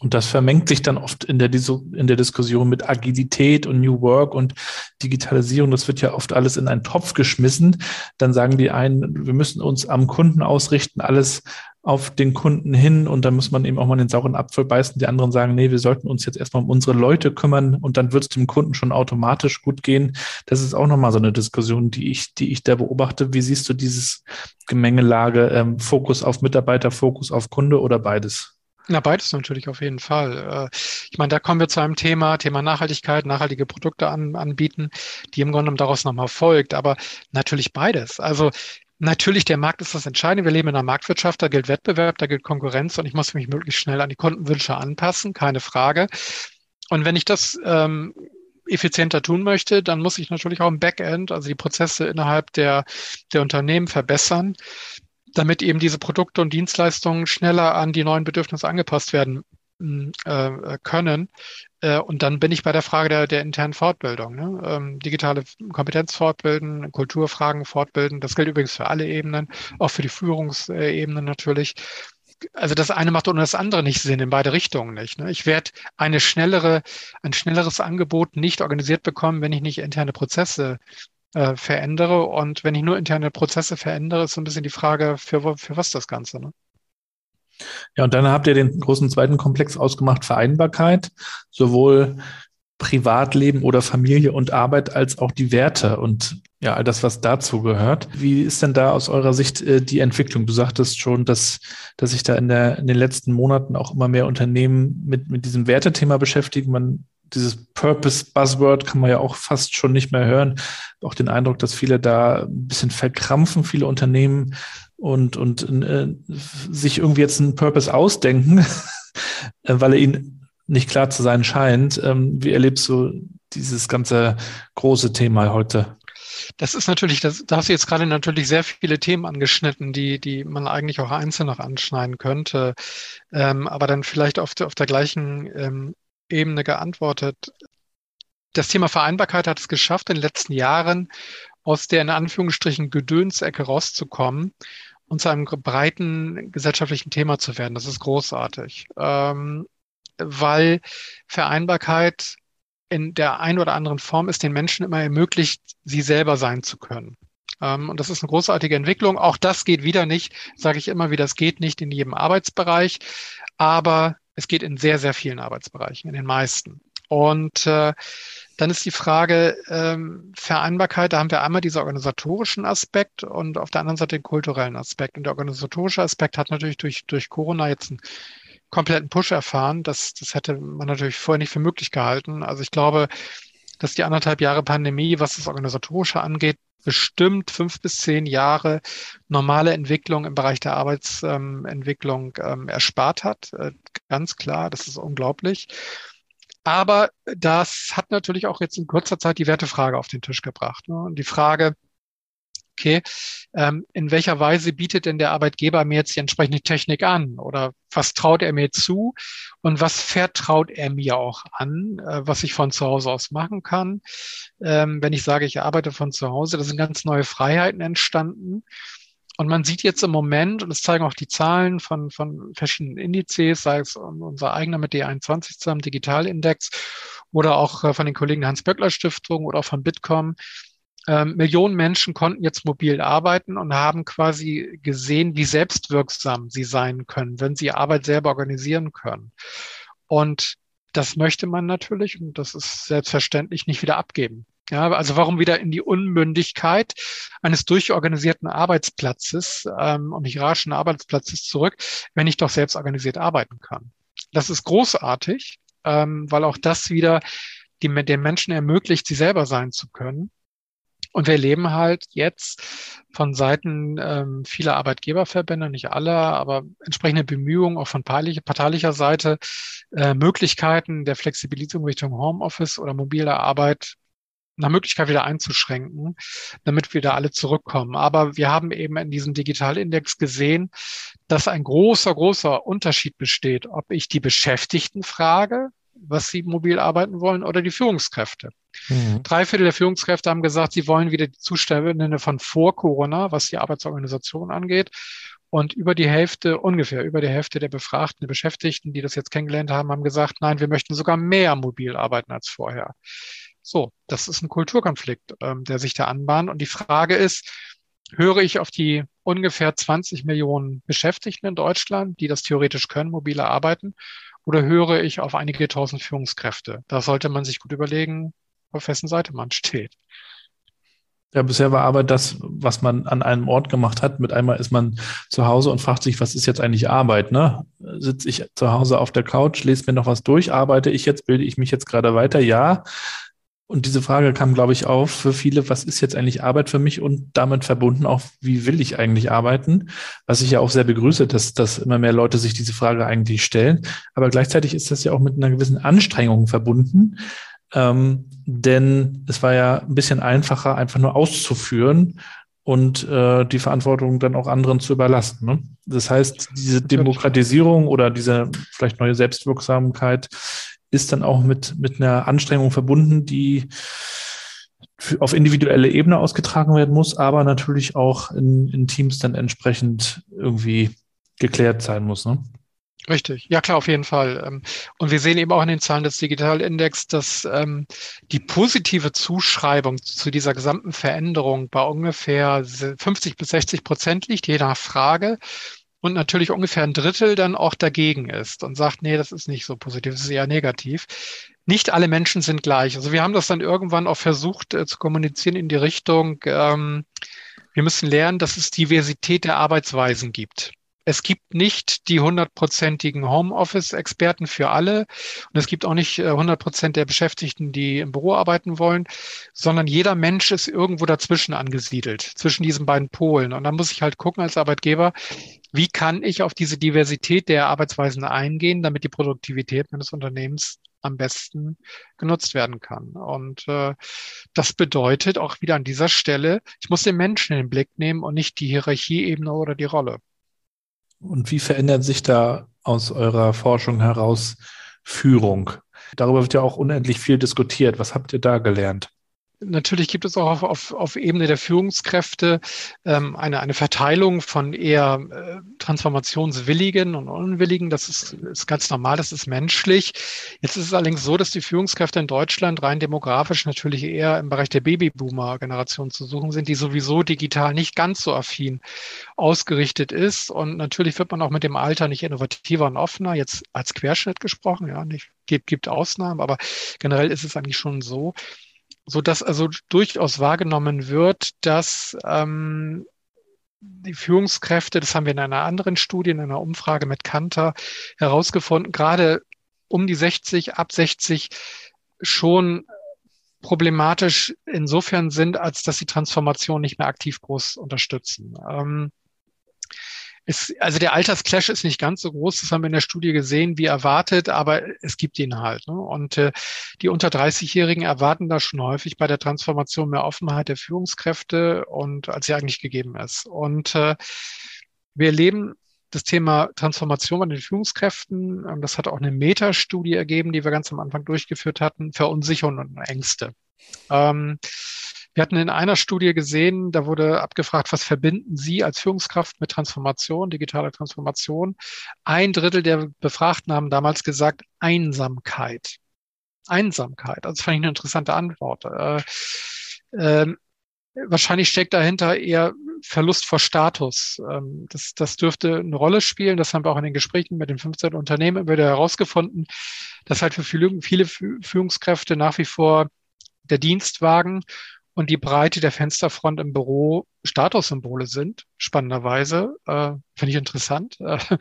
Und das vermengt sich dann oft in der, in der Diskussion mit Agilität und New Work und Digitalisierung. Das wird ja oft alles in einen Topf geschmissen. Dann sagen die einen, wir müssen uns am Kunden ausrichten, alles auf den Kunden hin und dann muss man eben auch mal den sauren Apfel beißen. Die anderen sagen, nee, wir sollten uns jetzt erstmal um unsere Leute kümmern und dann wird es dem Kunden schon automatisch gut gehen. Das ist auch nochmal so eine Diskussion, die ich, die ich da beobachte. Wie siehst du dieses Gemengelage, ähm, Fokus auf Mitarbeiter, Fokus auf Kunde oder beides? Na, beides natürlich auf jeden Fall. Äh, ich meine, da kommen wir zu einem Thema, Thema Nachhaltigkeit, nachhaltige Produkte an, anbieten, die im Grunde genommen daraus nochmal folgt. Aber natürlich beides. Also Natürlich, der Markt ist das Entscheidende. Wir leben in einer Marktwirtschaft, da gilt Wettbewerb, da gilt Konkurrenz und ich muss mich möglichst schnell an die Kundenwünsche anpassen, keine Frage. Und wenn ich das ähm, effizienter tun möchte, dann muss ich natürlich auch im Backend, also die Prozesse innerhalb der, der Unternehmen verbessern damit eben diese Produkte und Dienstleistungen schneller an die neuen Bedürfnisse angepasst werden äh, können. Äh, und dann bin ich bei der Frage der, der internen Fortbildung. Ne? Ähm, digitale Kompetenz fortbilden, Kulturfragen fortbilden. Das gilt übrigens für alle Ebenen, auch für die Führungsebene natürlich also das eine macht ohne das andere nicht Sinn, in beide Richtungen nicht. Ne? Ich werde eine schnellere, ein schnelleres Angebot nicht organisiert bekommen, wenn ich nicht interne Prozesse äh, verändere. Und wenn ich nur interne Prozesse verändere, ist so ein bisschen die Frage, für, für was das Ganze. Ne? Ja, und dann habt ihr den großen zweiten Komplex ausgemacht, Vereinbarkeit, sowohl Privatleben oder Familie und Arbeit als auch die Werte und ja, all das, was dazu gehört. Wie ist denn da aus eurer Sicht äh, die Entwicklung? Du sagtest schon, dass, dass sich da in, der, in den letzten Monaten auch immer mehr Unternehmen mit, mit diesem Wertethema beschäftigen. Man, dieses Purpose-Buzzword kann man ja auch fast schon nicht mehr hören. Auch den Eindruck, dass viele da ein bisschen verkrampfen, viele Unternehmen und, und äh, sich irgendwie jetzt einen Purpose ausdenken, äh, weil er ihnen nicht klar zu sein scheint. Ähm, wie erlebst du dieses ganze große Thema heute? Das ist natürlich, das, da hast du jetzt gerade natürlich sehr viele Themen angeschnitten, die, die man eigentlich auch einzeln noch anschneiden könnte, ähm, aber dann vielleicht auf, der, auf der gleichen ähm, Ebene geantwortet. Das Thema Vereinbarkeit hat es geschafft, in den letzten Jahren aus der in Anführungsstrichen Gedönsecke rauszukommen und zu einem breiten gesellschaftlichen Thema zu werden. Das ist großartig, ähm, weil Vereinbarkeit in der einen oder anderen Form ist den Menschen immer ermöglicht, sie selber sein zu können. Ähm, und das ist eine großartige Entwicklung. Auch das geht wieder nicht, sage ich immer wieder, das geht nicht in jedem Arbeitsbereich, aber es geht in sehr, sehr vielen Arbeitsbereichen, in den meisten. Und äh, dann ist die Frage ähm, Vereinbarkeit, da haben wir einmal diesen organisatorischen Aspekt und auf der anderen Seite den kulturellen Aspekt. Und der organisatorische Aspekt hat natürlich durch, durch Corona jetzt einen kompletten Push erfahren. Das, das hätte man natürlich vorher nicht für möglich gehalten. Also ich glaube, dass die anderthalb Jahre Pandemie, was das Organisatorische angeht, bestimmt fünf bis zehn Jahre normale Entwicklung im Bereich der Arbeitsentwicklung ähm, erspart hat. Äh, ganz klar, das ist unglaublich. Aber das hat natürlich auch jetzt in kurzer Zeit die Wertefrage auf den Tisch gebracht. Ne? Und die Frage, okay, ähm, in welcher Weise bietet denn der Arbeitgeber mir jetzt die entsprechende Technik an? Oder was traut er mir zu? Und was vertraut er mir auch an, äh, was ich von zu Hause aus machen kann? Ähm, wenn ich sage, ich arbeite von zu Hause, da sind ganz neue Freiheiten entstanden. Und man sieht jetzt im Moment, und das zeigen auch die Zahlen von, von verschiedenen Indizes, sei es unser eigener mit D21 zusammen, Digitalindex, oder auch äh, von den Kollegen der Hans-Böckler-Stiftung oder auch von Bitkom, ähm, Millionen Menschen konnten jetzt mobil arbeiten und haben quasi gesehen, wie selbstwirksam sie sein können, wenn sie Arbeit selber organisieren können. Und das möchte man natürlich und das ist selbstverständlich nicht wieder abgeben. Ja, also warum wieder in die Unmündigkeit eines durchorganisierten Arbeitsplatzes ähm, und hierarchischen Arbeitsplatzes zurück, wenn ich doch selbst organisiert arbeiten kann? Das ist großartig, ähm, weil auch das wieder die, den Menschen ermöglicht, sie selber sein zu können. Und wir erleben halt jetzt von Seiten ähm, vieler Arbeitgeberverbände, nicht alle, aber entsprechende Bemühungen auch von parteilicher Seite, äh, Möglichkeiten der Flexibilisierung Richtung Homeoffice oder mobile Arbeit nach Möglichkeit wieder einzuschränken, damit wir da alle zurückkommen. Aber wir haben eben in diesem Digitalindex gesehen, dass ein großer, großer Unterschied besteht, ob ich die Beschäftigten frage, was sie mobil arbeiten wollen, oder die Führungskräfte. Mhm. Drei Viertel der Führungskräfte haben gesagt, sie wollen wieder die Zustände von vor Corona, was die Arbeitsorganisation angeht. Und über die Hälfte, ungefähr über die Hälfte der Befragten, der Beschäftigten, die das jetzt kennengelernt haben, haben gesagt, nein, wir möchten sogar mehr mobil arbeiten als vorher. So, das ist ein Kulturkonflikt, ähm, der sich da anbahnt. Und die Frage ist, höre ich auf die ungefähr 20 Millionen Beschäftigten in Deutschland, die das theoretisch können, mobile arbeiten, oder höre ich auf einige tausend Führungskräfte? Da sollte man sich gut überlegen, auf wessen Seite man steht. Ja, bisher war aber das, was man an einem Ort gemacht hat. Mit einmal ist man zu Hause und fragt sich, was ist jetzt eigentlich Arbeit? Ne? Sitze ich zu Hause auf der Couch, lese mir noch was durch, arbeite ich jetzt, bilde ich mich jetzt gerade weiter? Ja. Und diese Frage kam, glaube ich, auf für viele, was ist jetzt eigentlich Arbeit für mich und damit verbunden auch, wie will ich eigentlich arbeiten? Was ich ja auch sehr begrüße, dass, dass immer mehr Leute sich diese Frage eigentlich stellen. Aber gleichzeitig ist das ja auch mit einer gewissen Anstrengung verbunden. Ähm, denn es war ja ein bisschen einfacher, einfach nur auszuführen und äh, die Verantwortung dann auch anderen zu überlassen. Ne? Das heißt, diese Demokratisierung oder diese vielleicht neue Selbstwirksamkeit ist dann auch mit, mit einer Anstrengung verbunden, die auf individuelle Ebene ausgetragen werden muss, aber natürlich auch in, in Teams dann entsprechend irgendwie geklärt sein muss. Ne? Richtig, ja klar, auf jeden Fall. Ähm, und wir sehen eben auch in den Zahlen des Digitalindex, dass ähm, die positive Zuschreibung zu dieser gesamten Veränderung bei ungefähr 50 bis 60 Prozent liegt, je nach Frage. Und natürlich ungefähr ein Drittel dann auch dagegen ist und sagt, nee, das ist nicht so positiv, das ist eher negativ. Nicht alle Menschen sind gleich. Also wir haben das dann irgendwann auch versucht äh, zu kommunizieren in die Richtung, ähm, wir müssen lernen, dass es Diversität der Arbeitsweisen gibt. Es gibt nicht die hundertprozentigen Homeoffice-Experten für alle und es gibt auch nicht äh, hundert Prozent der Beschäftigten, die im Büro arbeiten wollen, sondern jeder Mensch ist irgendwo dazwischen angesiedelt, zwischen diesen beiden Polen. Und dann muss ich halt gucken als Arbeitgeber, wie kann ich auf diese Diversität der Arbeitsweisen eingehen, damit die Produktivität meines Unternehmens am besten genutzt werden kann. Und äh, das bedeutet auch wieder an dieser Stelle, ich muss den Menschen in den Blick nehmen und nicht die Hierarchieebene oder die Rolle. Und wie verändert sich da aus eurer Forschung heraus Führung? Darüber wird ja auch unendlich viel diskutiert. Was habt ihr da gelernt? Natürlich gibt es auch auf, auf, auf Ebene der Führungskräfte ähm, eine, eine Verteilung von eher äh, transformationswilligen und unwilligen. Das ist, ist ganz normal, das ist menschlich. Jetzt ist es allerdings so, dass die Führungskräfte in Deutschland rein demografisch natürlich eher im Bereich der Babyboomer-Generation zu suchen sind, die sowieso digital nicht ganz so affin ausgerichtet ist. Und natürlich wird man auch mit dem Alter nicht innovativer und offener, jetzt als Querschnitt gesprochen, ja, nicht, gibt, gibt Ausnahmen, aber generell ist es eigentlich schon so so dass also durchaus wahrgenommen wird, dass ähm, die Führungskräfte, das haben wir in einer anderen Studie, in einer Umfrage mit Kanter herausgefunden, gerade um die 60, ab 60 schon problematisch insofern sind, als dass sie Transformation nicht mehr aktiv groß unterstützen. Ähm, es, also der Altersclash ist nicht ganz so groß, das haben wir in der Studie gesehen, wie erwartet, aber es gibt ihn halt. Ne? Und äh, die unter 30-Jährigen erwarten da schon häufig bei der Transformation mehr Offenheit der Führungskräfte und als sie eigentlich gegeben ist. Und äh, wir erleben das Thema Transformation bei den Führungskräften, ähm, das hat auch eine Metastudie ergeben, die wir ganz am Anfang durchgeführt hatten, Verunsicherung und Ängste. Ähm, wir hatten in einer Studie gesehen, da wurde abgefragt, was verbinden Sie als Führungskraft mit Transformation, digitaler Transformation? Ein Drittel der Befragten haben damals gesagt Einsamkeit. Einsamkeit. Also das fand ich eine interessante Antwort. Äh, äh, wahrscheinlich steckt dahinter eher Verlust vor Status. Ähm, das, das dürfte eine Rolle spielen. Das haben wir auch in den Gesprächen mit den 15 Unternehmen wieder herausgefunden, dass halt für viele, viele Führungskräfte nach wie vor der Dienstwagen und die Breite der Fensterfront im Büro Statussymbole sind, spannenderweise, äh, finde ich interessant.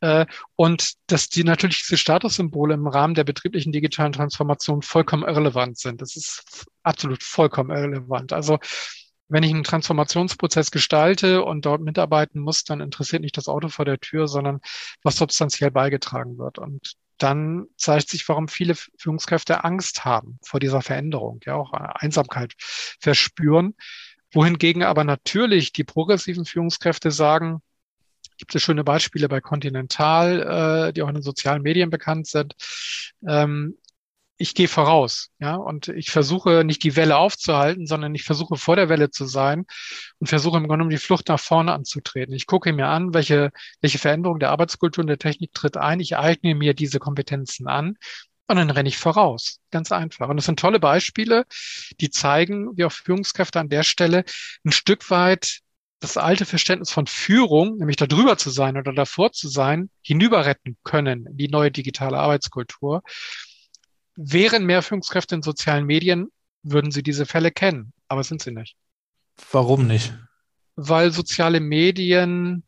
Äh, und dass die natürlich diese Statussymbole im Rahmen der betrieblichen digitalen Transformation vollkommen irrelevant sind. Das ist absolut vollkommen irrelevant. Also wenn ich einen Transformationsprozess gestalte und dort mitarbeiten muss, dann interessiert nicht das Auto vor der Tür, sondern was substanziell beigetragen wird. Und dann zeigt sich, warum viele Führungskräfte Angst haben vor dieser Veränderung, ja auch Einsamkeit verspüren. Wohingegen aber natürlich die progressiven Führungskräfte sagen, gibt es schöne Beispiele bei Continental, äh, die auch in den sozialen Medien bekannt sind. Ähm, ich gehe voraus, ja, und ich versuche nicht die Welle aufzuhalten, sondern ich versuche vor der Welle zu sein und versuche im Grunde genommen die Flucht nach vorne anzutreten. Ich gucke mir an, welche, welche Veränderung der Arbeitskultur und der Technik tritt ein. Ich eigne mir diese Kompetenzen an und dann renne ich voraus. Ganz einfach. Und das sind tolle Beispiele, die zeigen, wie auch Führungskräfte an der Stelle ein Stück weit das alte Verständnis von Führung, nämlich da drüber zu sein oder davor zu sein, hinüberretten können in die neue digitale Arbeitskultur Wären mehr Führungskräfte in sozialen Medien, würden sie diese Fälle kennen, aber sind sie nicht. Warum nicht? Weil soziale Medien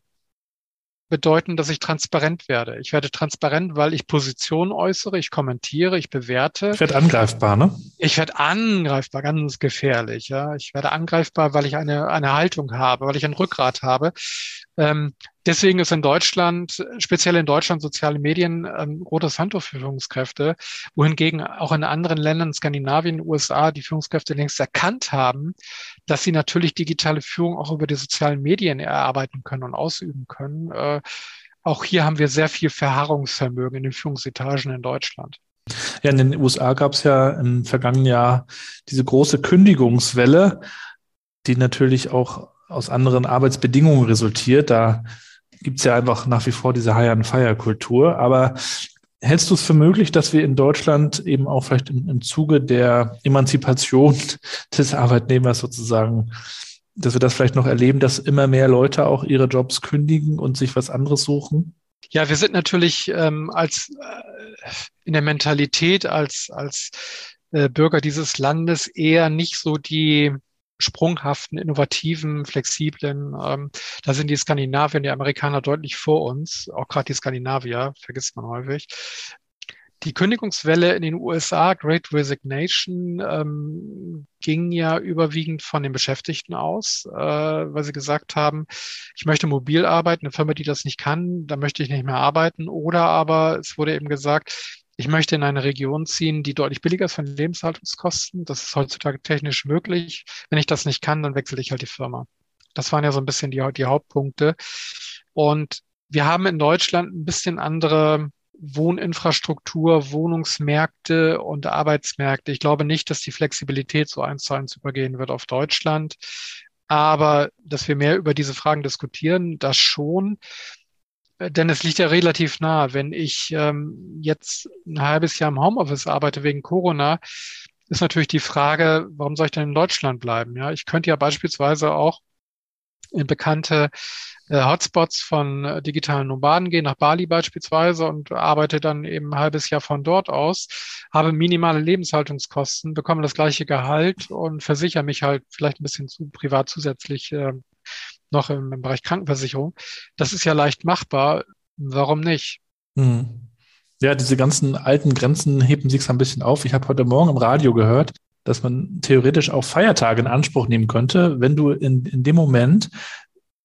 bedeuten, dass ich transparent werde. Ich werde transparent, weil ich Position äußere, ich kommentiere, ich bewerte. Ich werde angreifbar, ne? Ich werde angreifbar, ganz gefährlich. Ja, ich werde angreifbar, weil ich eine eine Haltung habe, weil ich ein Rückgrat habe. Ähm, Deswegen ist in Deutschland, speziell in Deutschland, soziale Medien ähm, rotes Handtuch für Führungskräfte, wohingegen auch in anderen Ländern, Skandinavien, USA, die Führungskräfte längst erkannt haben, dass sie natürlich digitale Führung auch über die sozialen Medien erarbeiten können und ausüben können. Äh, auch hier haben wir sehr viel Verharrungsvermögen in den Führungsetagen in Deutschland. Ja, in den USA gab es ja im vergangenen Jahr diese große Kündigungswelle, die natürlich auch aus anderen Arbeitsbedingungen resultiert. Da gibt es ja einfach nach wie vor diese Hire-and-Fire-Kultur. Aber hältst du es für möglich, dass wir in Deutschland eben auch vielleicht im, im Zuge der Emanzipation des Arbeitnehmers sozusagen, dass wir das vielleicht noch erleben, dass immer mehr Leute auch ihre Jobs kündigen und sich was anderes suchen? Ja, wir sind natürlich ähm, als äh, in der Mentalität als als äh, Bürger dieses Landes eher nicht so die sprunghaften, innovativen, flexiblen. Ähm, da sind die Skandinavier und die Amerikaner deutlich vor uns, auch gerade die Skandinavier, vergisst man häufig. Die Kündigungswelle in den USA, Great Resignation, ähm, ging ja überwiegend von den Beschäftigten aus, äh, weil sie gesagt haben, ich möchte mobil arbeiten, eine Firma, die das nicht kann, da möchte ich nicht mehr arbeiten. Oder aber es wurde eben gesagt, ich möchte in eine Region ziehen, die deutlich billiger ist von Lebenshaltungskosten. Das ist heutzutage technisch möglich. Wenn ich das nicht kann, dann wechsle ich halt die Firma. Das waren ja so ein bisschen die, die Hauptpunkte. Und wir haben in Deutschland ein bisschen andere Wohninfrastruktur, Wohnungsmärkte und Arbeitsmärkte. Ich glaube nicht, dass die Flexibilität so eins zu eins übergehen wird auf Deutschland. Aber dass wir mehr über diese Fragen diskutieren, das schon. Denn es liegt ja relativ nah. Wenn ich ähm, jetzt ein halbes Jahr im Homeoffice arbeite wegen Corona, ist natürlich die Frage, warum soll ich denn in Deutschland bleiben? Ja, ich könnte ja beispielsweise auch in bekannte äh, Hotspots von äh, digitalen Nomaden gehen, nach Bali beispielsweise und arbeite dann eben ein halbes Jahr von dort aus, habe minimale Lebenshaltungskosten, bekomme das gleiche Gehalt und versichere mich halt vielleicht ein bisschen zu privat zusätzlich äh, noch im, im Bereich Krankenversicherung. Das ist ja leicht machbar. Warum nicht? Hm. Ja, diese ganzen alten Grenzen heben sich ein bisschen auf. Ich habe heute Morgen im Radio gehört, dass man theoretisch auch Feiertage in Anspruch nehmen könnte, wenn du in, in dem Moment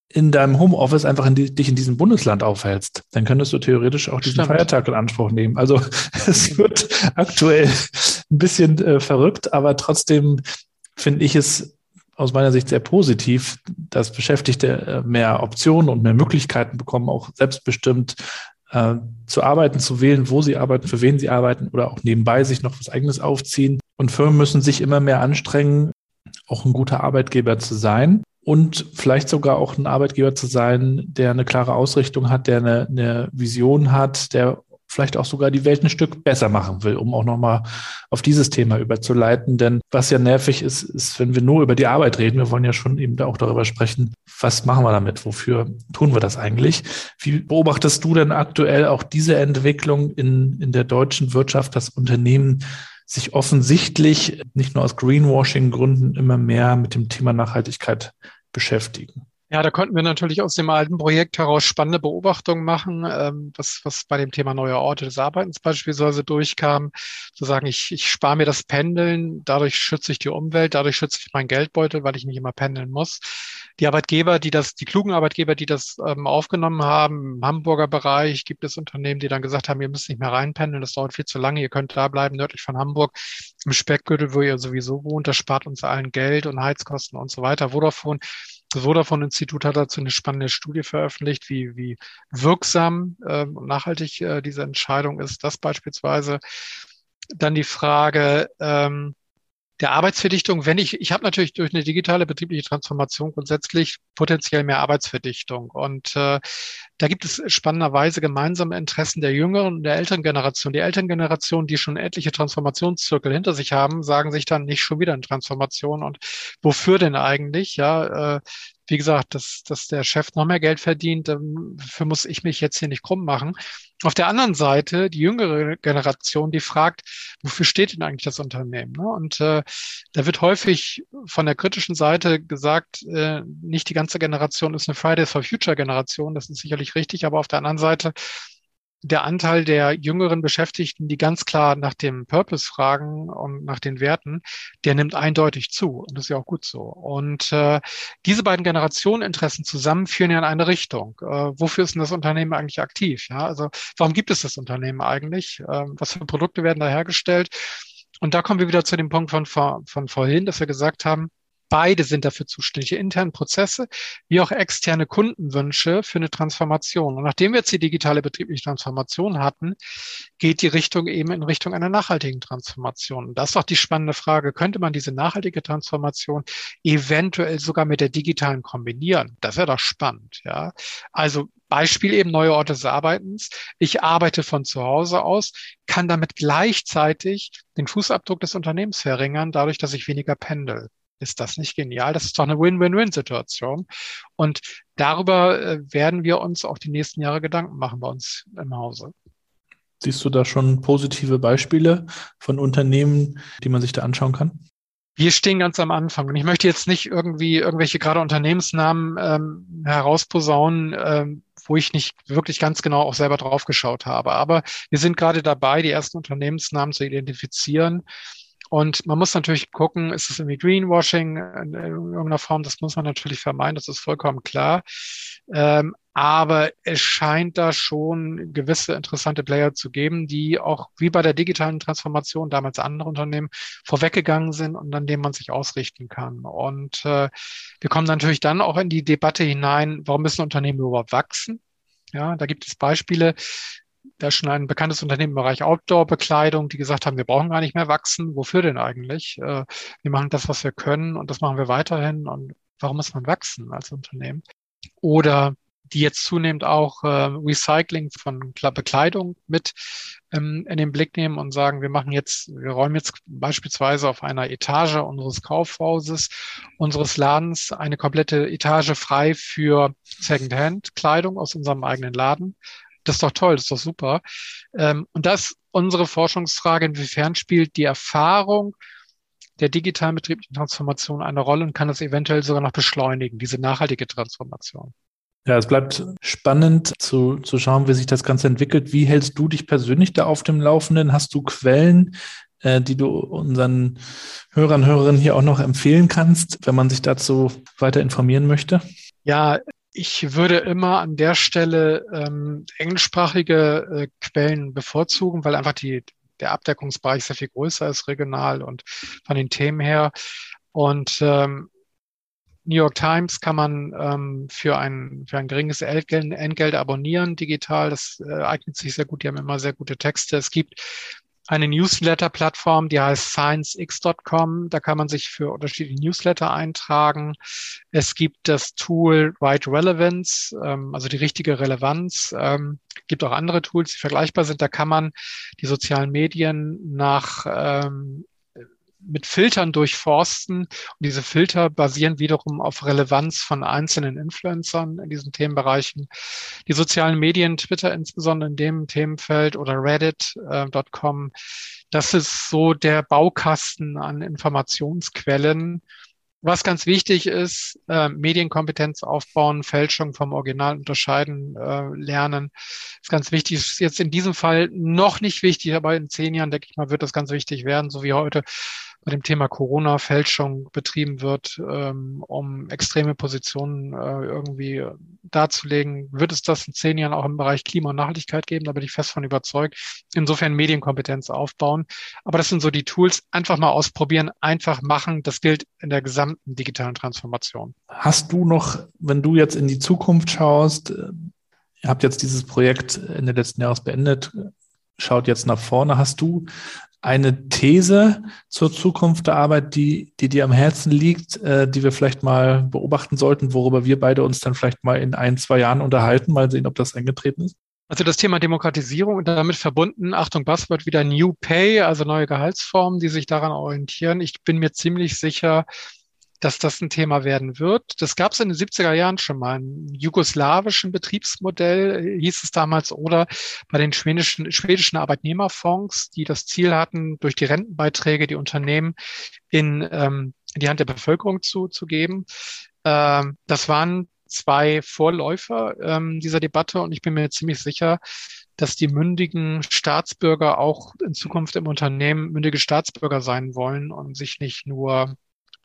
in deinem Homeoffice einfach in die, dich in diesem Bundesland aufhältst, dann könntest du theoretisch auch diesen Stimmt. Feiertag in Anspruch nehmen. Also es wird aktuell ein bisschen äh, verrückt, aber trotzdem finde ich es aus meiner Sicht sehr positiv, dass Beschäftigte äh, mehr Optionen und mehr Möglichkeiten bekommen, auch selbstbestimmt äh, zu arbeiten, zu wählen, wo sie arbeiten, für wen sie arbeiten oder auch nebenbei sich noch was eigenes aufziehen. Und Firmen müssen sich immer mehr anstrengen, auch ein guter Arbeitgeber zu sein und vielleicht sogar auch ein Arbeitgeber zu sein, der eine klare Ausrichtung hat, der eine, eine Vision hat, der vielleicht auch sogar die Welt ein Stück besser machen will, um auch nochmal auf dieses Thema überzuleiten. Denn was ja nervig ist, ist, wenn wir nur über die Arbeit reden, wir wollen ja schon eben auch darüber sprechen, was machen wir damit, wofür tun wir das eigentlich? Wie beobachtest du denn aktuell auch diese Entwicklung in, in der deutschen Wirtschaft, dass Unternehmen sich offensichtlich nicht nur aus Greenwashing-Gründen immer mehr mit dem Thema Nachhaltigkeit beschäftigen? Ja, da konnten wir natürlich aus dem alten Projekt heraus spannende Beobachtungen machen, ähm, was, was bei dem Thema neue Orte des Arbeitens beispielsweise durchkam. Zu sagen, ich, ich spare mir das Pendeln, dadurch schütze ich die Umwelt, dadurch schütze ich meinen Geldbeutel, weil ich nicht immer pendeln muss. Die Arbeitgeber, die das, die klugen Arbeitgeber, die das ähm, aufgenommen haben, im Hamburger Bereich gibt es Unternehmen, die dann gesagt haben, ihr müsst nicht mehr reinpendeln, das dauert viel zu lange, ihr könnt da bleiben, nördlich von Hamburg, im Speckgürtel, wo ihr sowieso wohnt, das spart uns allen Geld und Heizkosten und so weiter. Vodafone das Vodafone-Institut hat dazu eine spannende Studie veröffentlicht, wie, wie wirksam äh, und nachhaltig äh, diese Entscheidung ist. Das beispielsweise. Dann die Frage, ähm, der Arbeitsverdichtung, wenn ich, ich habe natürlich durch eine digitale betriebliche Transformation grundsätzlich potenziell mehr Arbeitsverdichtung. Und äh, da gibt es spannenderweise gemeinsame Interessen der jüngeren und der älteren Generation. Die älteren Generation, die schon etliche Transformationszirkel hinter sich haben, sagen sich dann nicht schon wieder in Transformation. Und wofür denn eigentlich? Ja, äh, wie gesagt, dass, dass der Chef noch mehr Geld verdient, dafür muss ich mich jetzt hier nicht krumm machen. Auf der anderen Seite, die jüngere Generation, die fragt, wofür steht denn eigentlich das Unternehmen? Ne? Und äh, da wird häufig von der kritischen Seite gesagt, äh, nicht die ganze Generation ist eine Fridays for Future Generation, das ist sicherlich richtig, aber auf der anderen Seite der Anteil der jüngeren Beschäftigten, die ganz klar nach dem Purpose fragen und nach den Werten, der nimmt eindeutig zu. Und das ist ja auch gut so. Und äh, diese beiden Generationeninteressen zusammen führen ja in eine Richtung. Äh, wofür ist denn das Unternehmen eigentlich aktiv? Ja, also warum gibt es das Unternehmen eigentlich? Äh, was für Produkte werden da hergestellt? Und da kommen wir wieder zu dem Punkt von, von vorhin, dass wir gesagt haben, Beide sind dafür zuständig, internen Prozesse wie auch externe Kundenwünsche für eine Transformation. Und nachdem wir jetzt die digitale betriebliche Transformation hatten, geht die Richtung eben in Richtung einer nachhaltigen Transformation. Das ist doch die spannende Frage. Könnte man diese nachhaltige Transformation eventuell sogar mit der digitalen kombinieren? Das wäre doch spannend, ja. Also Beispiel eben neue Orte des Arbeitens. Ich arbeite von zu Hause aus, kann damit gleichzeitig den Fußabdruck des Unternehmens verringern, dadurch, dass ich weniger pendel. Ist das nicht genial? Das ist doch eine Win-Win-Win-Situation. Und darüber äh, werden wir uns auch die nächsten Jahre Gedanken machen bei uns im Hause. Siehst du da schon positive Beispiele von Unternehmen, die man sich da anschauen kann? Wir stehen ganz am Anfang und ich möchte jetzt nicht irgendwie irgendwelche gerade Unternehmensnamen ähm, herausposaunen, ähm, wo ich nicht wirklich ganz genau auch selber drauf geschaut habe. Aber wir sind gerade dabei, die ersten Unternehmensnamen zu identifizieren und man muss natürlich gucken, ist es irgendwie Greenwashing in irgendeiner Form? Das muss man natürlich vermeiden, das ist vollkommen klar. Ähm, aber es scheint da schon gewisse interessante Player zu geben, die auch wie bei der digitalen Transformation damals andere Unternehmen vorweggegangen sind und an dem man sich ausrichten kann. Und äh, wir kommen natürlich dann auch in die Debatte hinein, warum müssen Unternehmen überhaupt wachsen? Ja, da gibt es Beispiele, da schon ein bekanntes Unternehmen im Bereich Outdoor-Bekleidung, die gesagt haben, wir brauchen gar nicht mehr wachsen. Wofür denn eigentlich? Äh, wir machen das, was wir können und das machen wir weiterhin. Und warum muss man wachsen als Unternehmen? Oder die jetzt zunehmend auch äh, Recycling von Bekleidung mit ähm, in den Blick nehmen und sagen, wir machen jetzt, wir räumen jetzt beispielsweise auf einer Etage unseres Kaufhauses, unseres Ladens eine komplette Etage frei für Secondhand-Kleidung aus unserem eigenen Laden das ist doch toll, das ist doch super. Ähm, und das unsere Forschungsfrage, inwiefern spielt die Erfahrung der digitalen betrieblichen Transformation eine Rolle und kann das eventuell sogar noch beschleunigen, diese nachhaltige Transformation? Ja, es bleibt spannend zu, zu schauen, wie sich das Ganze entwickelt. Wie hältst du dich persönlich da auf dem Laufenden? Hast du Quellen, äh, die du unseren Hörern, Hörerinnen hier auch noch empfehlen kannst, wenn man sich dazu weiter informieren möchte? Ja, ich würde immer an der Stelle ähm, englischsprachige äh, Quellen bevorzugen, weil einfach die, der Abdeckungsbereich sehr viel größer ist regional und von den Themen her. Und ähm, New York Times kann man ähm, für, ein, für ein geringes Entgelt, abonnieren digital. Das äh, eignet sich sehr gut. Die haben immer sehr gute Texte. Es gibt eine Newsletter-Plattform, die heißt sciencx.com. Da kann man sich für unterschiedliche Newsletter eintragen. Es gibt das Tool Right Relevance, ähm, also die richtige Relevanz. Ähm, gibt auch andere Tools, die vergleichbar sind. Da kann man die sozialen Medien nach ähm, mit Filtern durchforsten. Und diese Filter basieren wiederum auf Relevanz von einzelnen Influencern in diesen Themenbereichen. Die sozialen Medien, Twitter insbesondere in dem Themenfeld oder reddit.com, äh, das ist so der Baukasten an Informationsquellen. Was ganz wichtig ist, äh, Medienkompetenz aufbauen, Fälschung vom Original unterscheiden, äh, lernen. Ist ganz wichtig. Ist jetzt in diesem Fall noch nicht wichtig, aber in zehn Jahren, denke ich mal, wird das ganz wichtig werden, so wie heute bei dem Thema Corona-Fälschung betrieben wird, ähm, um extreme Positionen äh, irgendwie darzulegen. Wird es das in zehn Jahren auch im Bereich Klima und Nachhaltigkeit geben? Da bin ich fest von überzeugt. Insofern Medienkompetenz aufbauen. Aber das sind so die Tools. Einfach mal ausprobieren, einfach machen. Das gilt in der gesamten digitalen Transformation. Hast du noch, wenn du jetzt in die Zukunft schaust, äh, ihr habt jetzt dieses Projekt Ende letzten Jahres beendet, schaut jetzt nach vorne. Hast du eine These zur Zukunft der Arbeit, die, die dir am Herzen liegt, äh, die wir vielleicht mal beobachten sollten, worüber wir beide uns dann vielleicht mal in ein, zwei Jahren unterhalten, mal sehen, ob das eingetreten ist? Also das Thema Demokratisierung und damit verbunden, Achtung, Buzzword wieder New Pay, also neue Gehaltsformen, die sich daran orientieren. Ich bin mir ziemlich sicher, dass das ein Thema werden wird. Das gab es in den 70er Jahren schon mal. Im jugoslawischen Betriebsmodell hieß es damals oder bei den schwedischen, schwedischen Arbeitnehmerfonds, die das Ziel hatten, durch die Rentenbeiträge die Unternehmen in, ähm, in die Hand der Bevölkerung zu, zu geben. Ähm, das waren zwei Vorläufer ähm, dieser Debatte und ich bin mir ziemlich sicher, dass die mündigen Staatsbürger auch in Zukunft im Unternehmen mündige Staatsbürger sein wollen und sich nicht nur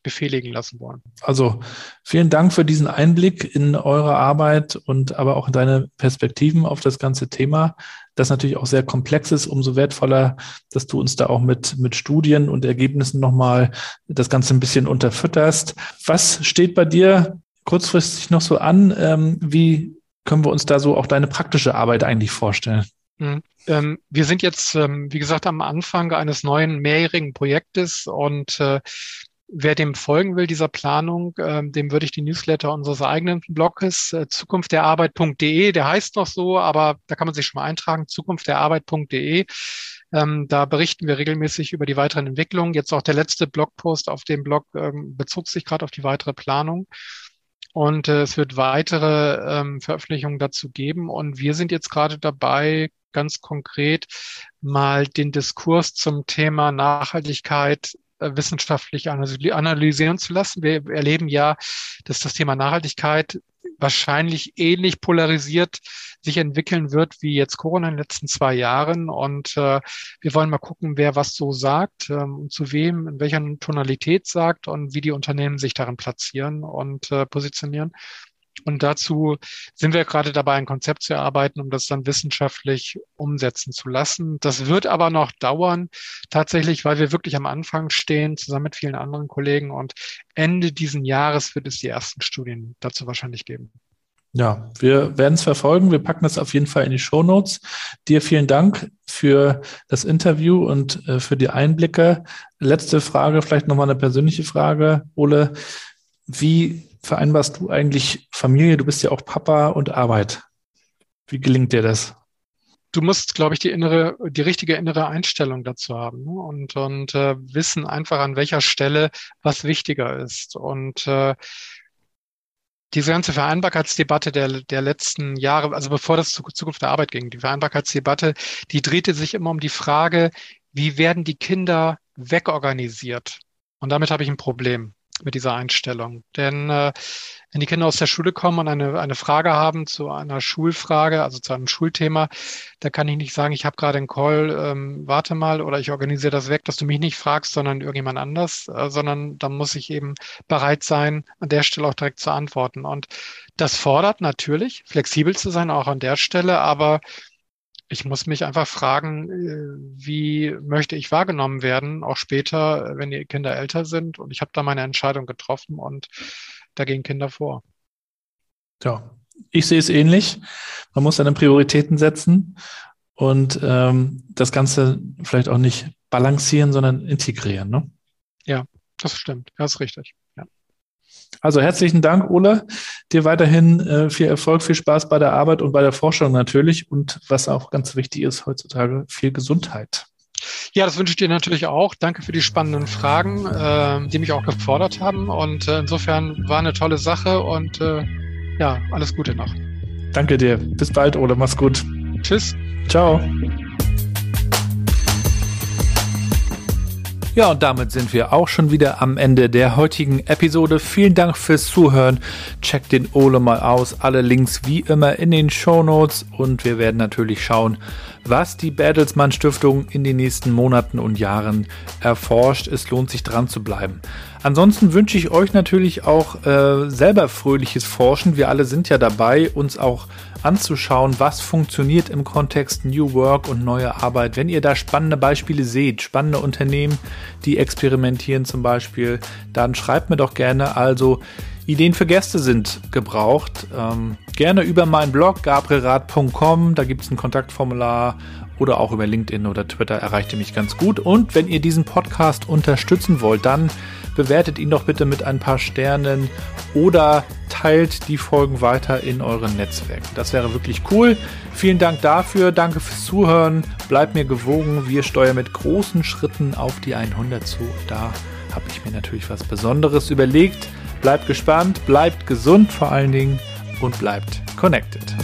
befehligen lassen wollen. Also vielen Dank für diesen Einblick in eure Arbeit und aber auch in deine Perspektiven auf das ganze Thema, das natürlich auch sehr komplex ist. Umso wertvoller, dass du uns da auch mit, mit Studien und Ergebnissen nochmal das Ganze ein bisschen unterfütterst. Was steht bei dir kurzfristig noch so an? Ähm, wie können wir uns da so auch deine praktische Arbeit eigentlich vorstellen? Mhm. Ähm, wir sind jetzt, ähm, wie gesagt, am Anfang eines neuen mehrjährigen Projektes und äh, wer dem folgen will, dieser Planung, äh, dem würde ich die Newsletter unseres eigenen Blogs, äh, zukunftderarbeit.de, der heißt noch so, aber da kann man sich schon mal eintragen, zukunftderarbeit.de. Ähm, da berichten wir regelmäßig über die weiteren Entwicklungen. Jetzt auch der letzte Blogpost auf dem Blog ähm, bezog sich gerade auf die weitere Planung. Und äh, es wird weitere ähm, Veröffentlichungen dazu geben. Und wir sind jetzt gerade dabei, ganz konkret mal den Diskurs zum Thema Nachhaltigkeit wissenschaftlich analysieren zu lassen. Wir erleben ja, dass das Thema Nachhaltigkeit wahrscheinlich ähnlich polarisiert sich entwickeln wird wie jetzt Corona in den letzten zwei Jahren. Und äh, wir wollen mal gucken, wer was so sagt ähm, und zu wem, in welcher Tonalität sagt und wie die Unternehmen sich darin platzieren und äh, positionieren. Und dazu sind wir gerade dabei, ein Konzept zu erarbeiten, um das dann wissenschaftlich umsetzen zu lassen. Das wird aber noch dauern, tatsächlich, weil wir wirklich am Anfang stehen, zusammen mit vielen anderen Kollegen. Und Ende diesen Jahres wird es die ersten Studien dazu wahrscheinlich geben. Ja, wir werden es verfolgen. Wir packen das auf jeden Fall in die Show Notes. Dir vielen Dank für das Interview und äh, für die Einblicke. Letzte Frage, vielleicht nochmal eine persönliche Frage. Ole, wie vereinbarst du eigentlich Familie? Du bist ja auch Papa und Arbeit. Wie gelingt dir das? du musst, glaube ich, die innere, die richtige innere Einstellung dazu haben ne? und, und äh, wissen einfach, an welcher Stelle was wichtiger ist. Und äh, diese ganze Vereinbarkeitsdebatte der, der letzten Jahre, also bevor das zur Zukunft der Arbeit ging, die Vereinbarkeitsdebatte, die drehte sich immer um die Frage, wie werden die Kinder wegorganisiert? Und damit habe ich ein Problem mit dieser Einstellung. Denn äh, wenn die Kinder aus der Schule kommen und eine, eine Frage haben zu einer Schulfrage, also zu einem Schulthema, da kann ich nicht sagen, ich habe gerade einen Call, ähm, warte mal, oder ich organisiere das weg, dass du mich nicht fragst, sondern irgendjemand anders, äh, sondern da muss ich eben bereit sein, an der Stelle auch direkt zu antworten. Und das fordert natürlich, flexibel zu sein, auch an der Stelle, aber ich muss mich einfach fragen, äh, wie möchte ich wahrgenommen werden, auch später, wenn die Kinder älter sind. Und ich habe da meine Entscheidung getroffen und da gehen Kinder vor. Ja, ich sehe es ähnlich. Man muss seine Prioritäten setzen und ähm, das Ganze vielleicht auch nicht balancieren, sondern integrieren. Ne? Ja, das stimmt. Das ist richtig. Also herzlichen Dank, Ole. Dir weiterhin äh, viel Erfolg, viel Spaß bei der Arbeit und bei der Forschung natürlich und was auch ganz wichtig ist heutzutage, viel Gesundheit. Ja, das wünsche ich dir natürlich auch. Danke für die spannenden Fragen, äh, die mich auch gefordert haben. Und äh, insofern war eine tolle Sache und äh, ja, alles Gute noch. Danke dir. Bis bald, Ole. Mach's gut. Tschüss. Ciao. Ja, und damit sind wir auch schon wieder am Ende der heutigen Episode. Vielen Dank fürs Zuhören. Checkt den Ole mal aus. Alle Links wie immer in den Show Notes. Und wir werden natürlich schauen, was die Bertelsmann Stiftung in den nächsten Monaten und Jahren erforscht. Es lohnt sich dran zu bleiben. Ansonsten wünsche ich euch natürlich auch äh, selber fröhliches Forschen. Wir alle sind ja dabei, uns auch anzuschauen, was funktioniert im Kontext New Work und neue Arbeit. Wenn ihr da spannende Beispiele seht, spannende Unternehmen, die experimentieren zum Beispiel, dann schreibt mir doch gerne. Also Ideen für Gäste sind gebraucht. Ähm, gerne über meinen Blog gabrielrad.com, da gibt es ein Kontaktformular oder auch über LinkedIn oder Twitter erreicht ihr mich ganz gut. Und wenn ihr diesen Podcast unterstützen wollt, dann bewertet ihn doch bitte mit ein paar Sternen oder teilt die Folgen weiter in euren Netzwerken. Das wäre wirklich cool. Vielen Dank dafür. Danke fürs Zuhören. Bleibt mir gewogen. Wir steuern mit großen Schritten auf die 100 zu. Da habe ich mir natürlich was Besonderes überlegt. Bleibt gespannt, bleibt gesund vor allen Dingen und bleibt connected.